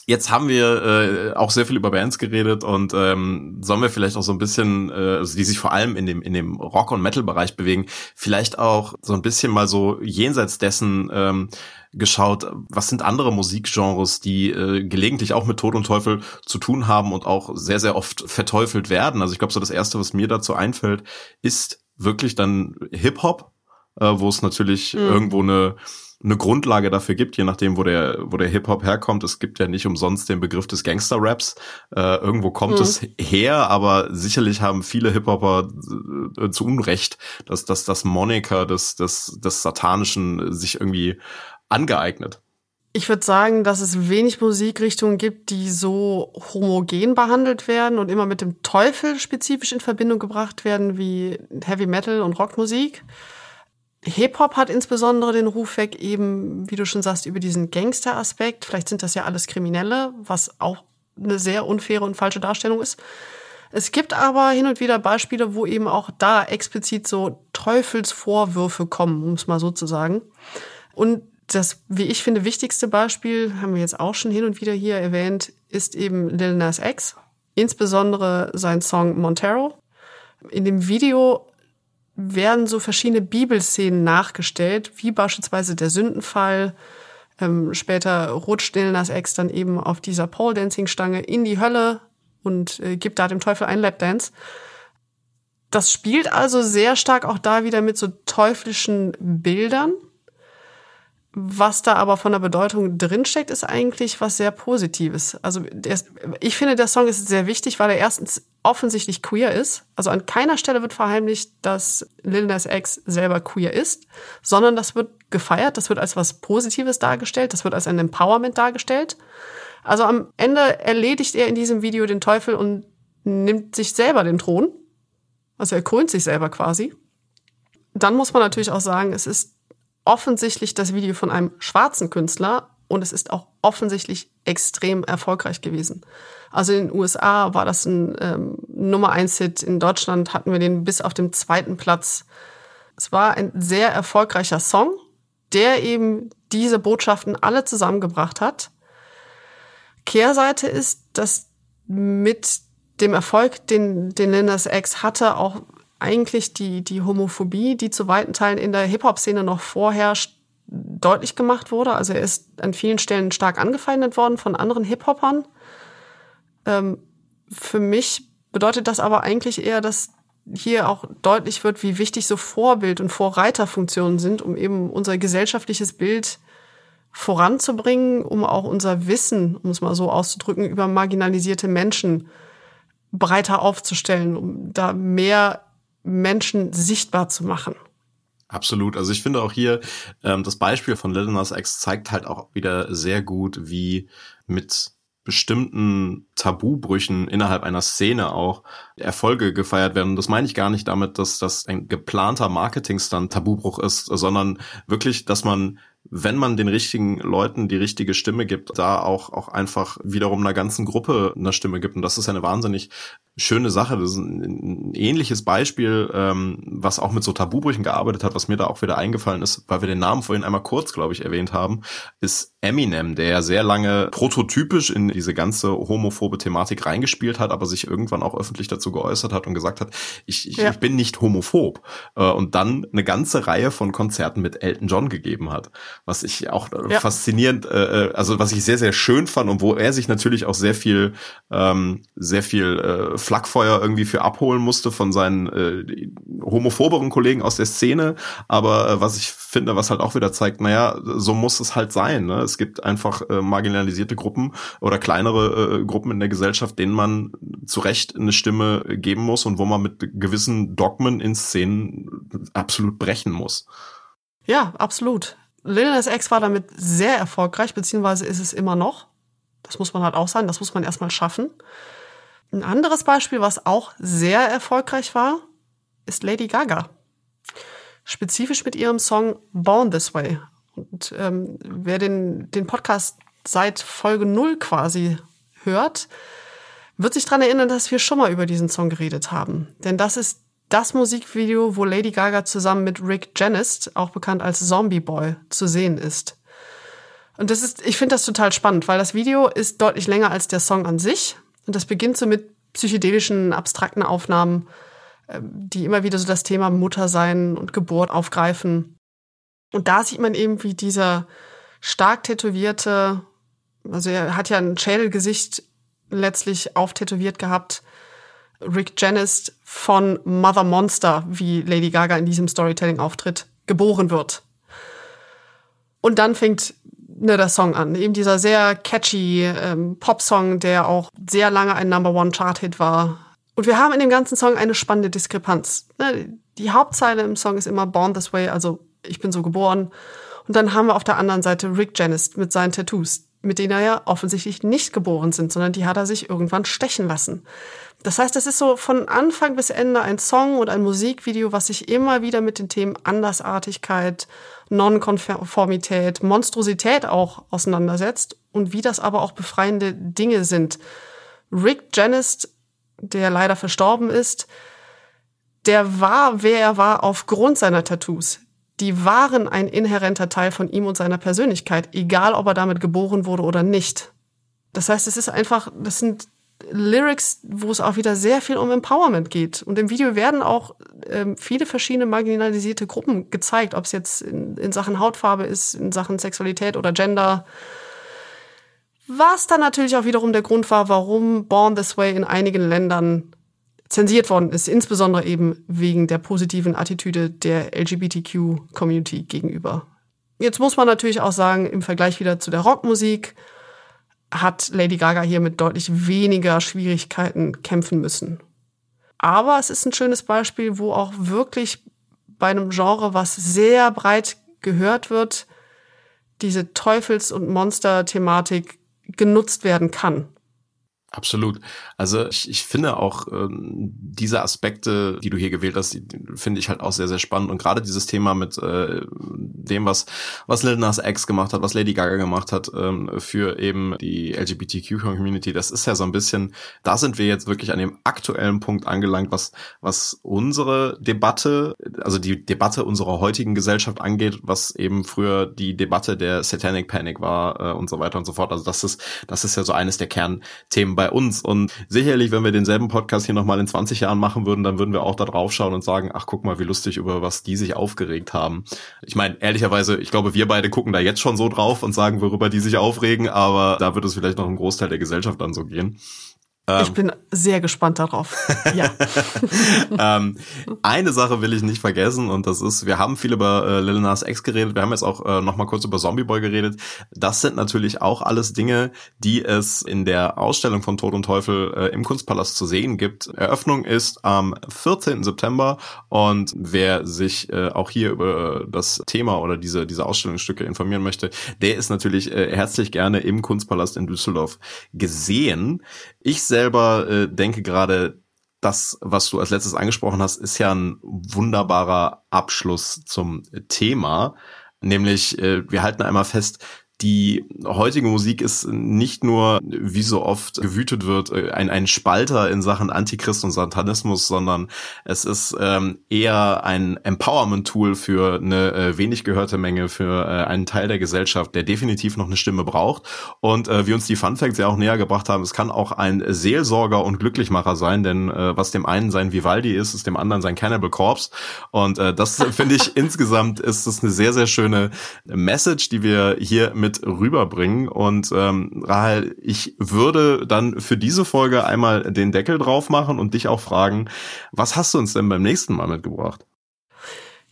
Jetzt haben wir äh, auch sehr viel über Bands geredet und ähm, sollen wir vielleicht auch so ein bisschen, äh, also die sich vor allem in dem in dem Rock- und Metal-Bereich bewegen, vielleicht auch so ein bisschen mal so jenseits dessen ähm, geschaut, was sind andere Musikgenres, die äh, gelegentlich auch mit Tod und Teufel zu tun haben und auch sehr, sehr oft verteufelt werden. Also ich glaube, so das Erste, was mir dazu einfällt, ist wirklich dann Hip-Hop, äh, wo es natürlich mhm. irgendwo eine eine Grundlage dafür gibt, je nachdem, wo der, wo der Hip-Hop herkommt. Es gibt ja nicht umsonst den Begriff des Gangster-Raps. Äh, irgendwo kommt mhm. es her, aber sicherlich haben viele Hip-Hopper äh, zu Unrecht, dass, dass das Moniker des, des, des Satanischen sich irgendwie angeeignet? Ich würde sagen, dass es wenig Musikrichtungen gibt, die so homogen behandelt werden und immer mit dem Teufel spezifisch in Verbindung gebracht werden wie Heavy Metal und Rockmusik. Hip-Hop hat insbesondere den Ruf weg, eben, wie du schon sagst, über diesen Gangster-Aspekt. Vielleicht sind das ja alles Kriminelle, was auch eine sehr unfaire und falsche Darstellung ist. Es gibt aber hin und wieder Beispiele, wo eben auch da explizit so Teufelsvorwürfe kommen, um es mal so zu sagen. Und das, wie ich finde, wichtigste Beispiel, haben wir jetzt auch schon hin und wieder hier erwähnt, ist eben Lil Nas X. Insbesondere sein Song Montero. In dem Video werden so verschiedene Bibelszenen nachgestellt, wie beispielsweise der Sündenfall. Ähm, später rutscht Lil Nas X dann eben auf dieser Pole Dancing Stange in die Hölle und äh, gibt da dem Teufel einen Lapdance. Das spielt also sehr stark auch da wieder mit so teuflischen Bildern was da aber von der Bedeutung drinsteckt, ist eigentlich was sehr Positives. Also der, ich finde, der Song ist sehr wichtig, weil er erstens offensichtlich queer ist. Also an keiner Stelle wird verheimlicht, dass Lil Nas X selber queer ist, sondern das wird gefeiert, das wird als was Positives dargestellt, das wird als ein Empowerment dargestellt. Also am Ende erledigt er in diesem Video den Teufel und nimmt sich selber den Thron. Also er krönt sich selber quasi. Dann muss man natürlich auch sagen, es ist offensichtlich das Video von einem schwarzen Künstler, und es ist auch offensichtlich extrem erfolgreich gewesen. Also in den USA war das ein ähm, Nummer eins Hit. In Deutschland hatten wir den bis auf den zweiten Platz. Es war ein sehr erfolgreicher Song, der eben diese Botschaften alle zusammengebracht hat. Kehrseite ist, dass mit dem Erfolg, den, den Lindas X hatte, auch eigentlich die, die Homophobie, die zu weiten Teilen in der Hip-Hop-Szene noch vorherrscht, deutlich gemacht wurde. Also er ist an vielen Stellen stark angefeindet worden von anderen Hip-Hopern. Ähm, für mich bedeutet das aber eigentlich eher, dass hier auch deutlich wird, wie wichtig so Vorbild- und Vorreiterfunktionen sind, um eben unser gesellschaftliches Bild voranzubringen, um auch unser Wissen, um es mal so auszudrücken, über marginalisierte Menschen breiter aufzustellen, um da mehr Menschen sichtbar zu machen. Absolut. Also ich finde auch hier, ähm, das Beispiel von Lil Nas X zeigt halt auch wieder sehr gut, wie mit bestimmten Tabubrüchen innerhalb einer Szene auch Erfolge gefeiert werden. Und das meine ich gar nicht damit, dass das ein geplanter Marketingstand Tabubruch ist, sondern wirklich, dass man wenn man den richtigen Leuten die richtige Stimme gibt, da auch, auch einfach wiederum einer ganzen Gruppe eine Stimme gibt. Und das ist eine wahnsinnig schöne Sache. Das ist ein, ein ähnliches Beispiel, ähm, was auch mit so Tabubrüchen gearbeitet hat, was mir da auch wieder eingefallen ist, weil wir den Namen vorhin einmal kurz, glaube ich, erwähnt haben, ist Eminem, der ja sehr lange prototypisch in diese ganze homophobe Thematik reingespielt hat, aber sich irgendwann auch öffentlich dazu geäußert hat und gesagt hat, ich, ich, ja. ich bin nicht homophob. Äh, und dann eine ganze Reihe von Konzerten mit Elton John gegeben hat was ich auch äh, ja. faszinierend, äh, äh, also was ich sehr, sehr schön fand und wo er sich natürlich auch sehr viel, ähm, sehr viel äh, Flakfeuer irgendwie für abholen musste von seinen äh, homophoberen Kollegen aus der Szene. Aber äh, was ich finde, was halt auch wieder zeigt, naja, so muss es halt sein. Ne? Es gibt einfach äh, marginalisierte Gruppen oder kleinere äh, Gruppen in der Gesellschaft, denen man zu Recht eine Stimme geben muss und wo man mit gewissen Dogmen in Szenen absolut brechen muss. Ja, absolut. Lil Nas X war damit sehr erfolgreich, beziehungsweise ist es immer noch. Das muss man halt auch sein, das muss man erstmal schaffen. Ein anderes Beispiel, was auch sehr erfolgreich war, ist Lady Gaga. Spezifisch mit ihrem Song Born This Way. Und ähm, wer den, den Podcast seit Folge 0 quasi hört, wird sich dran erinnern, dass wir schon mal über diesen Song geredet haben. Denn das ist das Musikvideo, wo Lady Gaga zusammen mit Rick Janist, auch bekannt als Zombie Boy, zu sehen ist. Und das ist, ich finde das total spannend, weil das Video ist deutlich länger als der Song an sich. Und das beginnt so mit psychedelischen, abstrakten Aufnahmen, ähm, die immer wieder so das Thema Muttersein und Geburt aufgreifen. Und da sieht man eben, wie dieser stark tätowierte, also er hat ja ein Schädelgesicht letztlich auftätowiert gehabt, Rick Janist von Mother Monster, wie Lady Gaga in diesem Storytelling auftritt, geboren wird. Und dann fängt ne, der Song an. Eben dieser sehr catchy ähm, Pop-Song, der auch sehr lange ein Number One Chart-Hit war. Und wir haben in dem ganzen Song eine spannende Diskrepanz. Ne, die Hauptzeile im Song ist immer Born This Way, also ich bin so geboren. Und dann haben wir auf der anderen Seite Rick Janist mit seinen Tattoos, mit denen er ja offensichtlich nicht geboren sind, sondern die hat er sich irgendwann stechen lassen. Das heißt, es ist so von Anfang bis Ende ein Song und ein Musikvideo, was sich immer wieder mit den Themen Andersartigkeit, Nonkonformität, Monstrosität auch auseinandersetzt und wie das aber auch befreiende Dinge sind. Rick Janist, der leider verstorben ist, der war, wer er war, aufgrund seiner Tattoos. Die waren ein inhärenter Teil von ihm und seiner Persönlichkeit, egal ob er damit geboren wurde oder nicht. Das heißt, es ist einfach, das sind Lyrics, wo es auch wieder sehr viel um Empowerment geht. Und im Video werden auch ähm, viele verschiedene marginalisierte Gruppen gezeigt, ob es jetzt in, in Sachen Hautfarbe ist, in Sachen Sexualität oder Gender. Was dann natürlich auch wiederum der Grund war, warum Born This Way in einigen Ländern zensiert worden ist, insbesondere eben wegen der positiven Attitüde der LGBTQ-Community gegenüber. Jetzt muss man natürlich auch sagen, im Vergleich wieder zu der Rockmusik, hat Lady Gaga hier mit deutlich weniger Schwierigkeiten kämpfen müssen. Aber es ist ein schönes Beispiel, wo auch wirklich bei einem Genre, was sehr breit gehört wird, diese Teufels- und Monster-Thematik genutzt werden kann. Absolut. Also ich, ich finde auch ähm, diese Aspekte, die du hier gewählt hast, finde ich halt auch sehr, sehr spannend. Und gerade dieses Thema mit äh, dem, was, was Lil Nas X gemacht hat, was Lady Gaga gemacht hat, ähm, für eben die LGBTQ-Community. Das ist ja so ein bisschen, da sind wir jetzt wirklich an dem aktuellen Punkt angelangt, was, was unsere Debatte, also die Debatte unserer heutigen Gesellschaft angeht, was eben früher die Debatte der Satanic Panic war äh, und so weiter und so fort. Also das ist, das ist ja so eines der Kernthemen bei uns. Und sicherlich, wenn wir denselben Podcast hier nochmal in 20 Jahren machen würden, dann würden wir auch da drauf schauen und sagen, ach guck mal, wie lustig, über was die sich aufgeregt haben. Ich meine, ehrlicherweise, ich glaube, wir beide gucken da jetzt schon so drauf und sagen, worüber die sich aufregen, aber da wird es vielleicht noch im Großteil der Gesellschaft dann so gehen. Ich ähm. bin sehr gespannt darauf. Ja. ähm, eine Sache will ich nicht vergessen und das ist, wir haben viel über äh, Lil Nas X geredet, wir haben jetzt auch äh, noch mal kurz über Zombie Boy geredet. Das sind natürlich auch alles Dinge, die es in der Ausstellung von Tod und Teufel äh, im Kunstpalast zu sehen gibt. Eröffnung ist am 14. September und wer sich äh, auch hier über das Thema oder diese diese Ausstellungsstücke informieren möchte, der ist natürlich äh, herzlich gerne im Kunstpalast in Düsseldorf gesehen. Ich selber äh, denke gerade, das, was du als letztes angesprochen hast, ist ja ein wunderbarer Abschluss zum Thema. Nämlich, äh, wir halten einmal fest, die heutige Musik ist nicht nur, wie so oft gewütet wird, ein, ein Spalter in Sachen Antichrist und Satanismus, sondern es ist ähm, eher ein Empowerment-Tool für eine äh, wenig gehörte Menge, für äh, einen Teil der Gesellschaft, der definitiv noch eine Stimme braucht. Und äh, wie uns die Fun Facts ja auch näher gebracht haben, es kann auch ein Seelsorger und Glücklichmacher sein, denn äh, was dem einen sein Vivaldi ist, ist dem anderen sein Cannibal Corpse. Und äh, das finde ich insgesamt ist das eine sehr, sehr schöne Message, die wir hier mit mit rüberbringen. Und ähm, Rahel, ich würde dann für diese Folge einmal den Deckel drauf machen und dich auch fragen, was hast du uns denn beim nächsten Mal mitgebracht?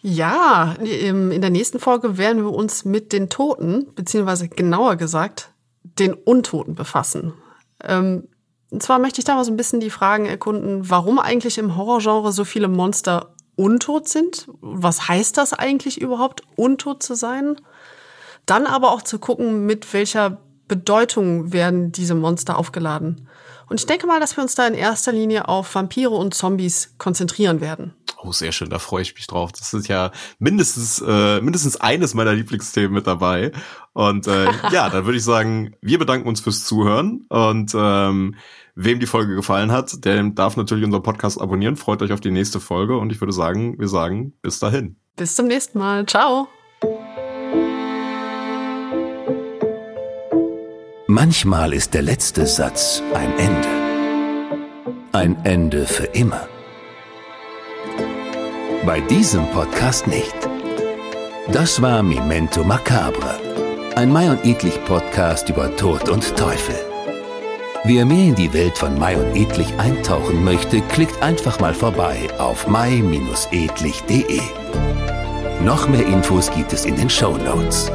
Ja, in der nächsten Folge werden wir uns mit den Toten, beziehungsweise genauer gesagt, den Untoten befassen. Ähm, und zwar möchte ich da mal so ein bisschen die Fragen erkunden, warum eigentlich im Horrorgenre so viele Monster untot sind. Was heißt das eigentlich überhaupt, untot zu sein? Dann aber auch zu gucken, mit welcher Bedeutung werden diese Monster aufgeladen. Und ich denke mal, dass wir uns da in erster Linie auf Vampire und Zombies konzentrieren werden. Oh, sehr schön, da freue ich mich drauf. Das ist ja mindestens, äh, mindestens eines meiner Lieblingsthemen mit dabei. Und äh, ja, dann würde ich sagen, wir bedanken uns fürs Zuhören und ähm, wem die Folge gefallen hat, der darf natürlich unseren Podcast abonnieren. Freut euch auf die nächste Folge und ich würde sagen, wir sagen bis dahin. Bis zum nächsten Mal. Ciao. Manchmal ist der letzte Satz ein Ende. Ein Ende für immer. Bei diesem Podcast nicht. Das war Memento Macabre, ein Mai und Edlich Podcast über Tod und Teufel. Wer mehr in die Welt von Mai und Edlich eintauchen möchte, klickt einfach mal vorbei auf mai-edlich.de. Noch mehr Infos gibt es in den Show Notes.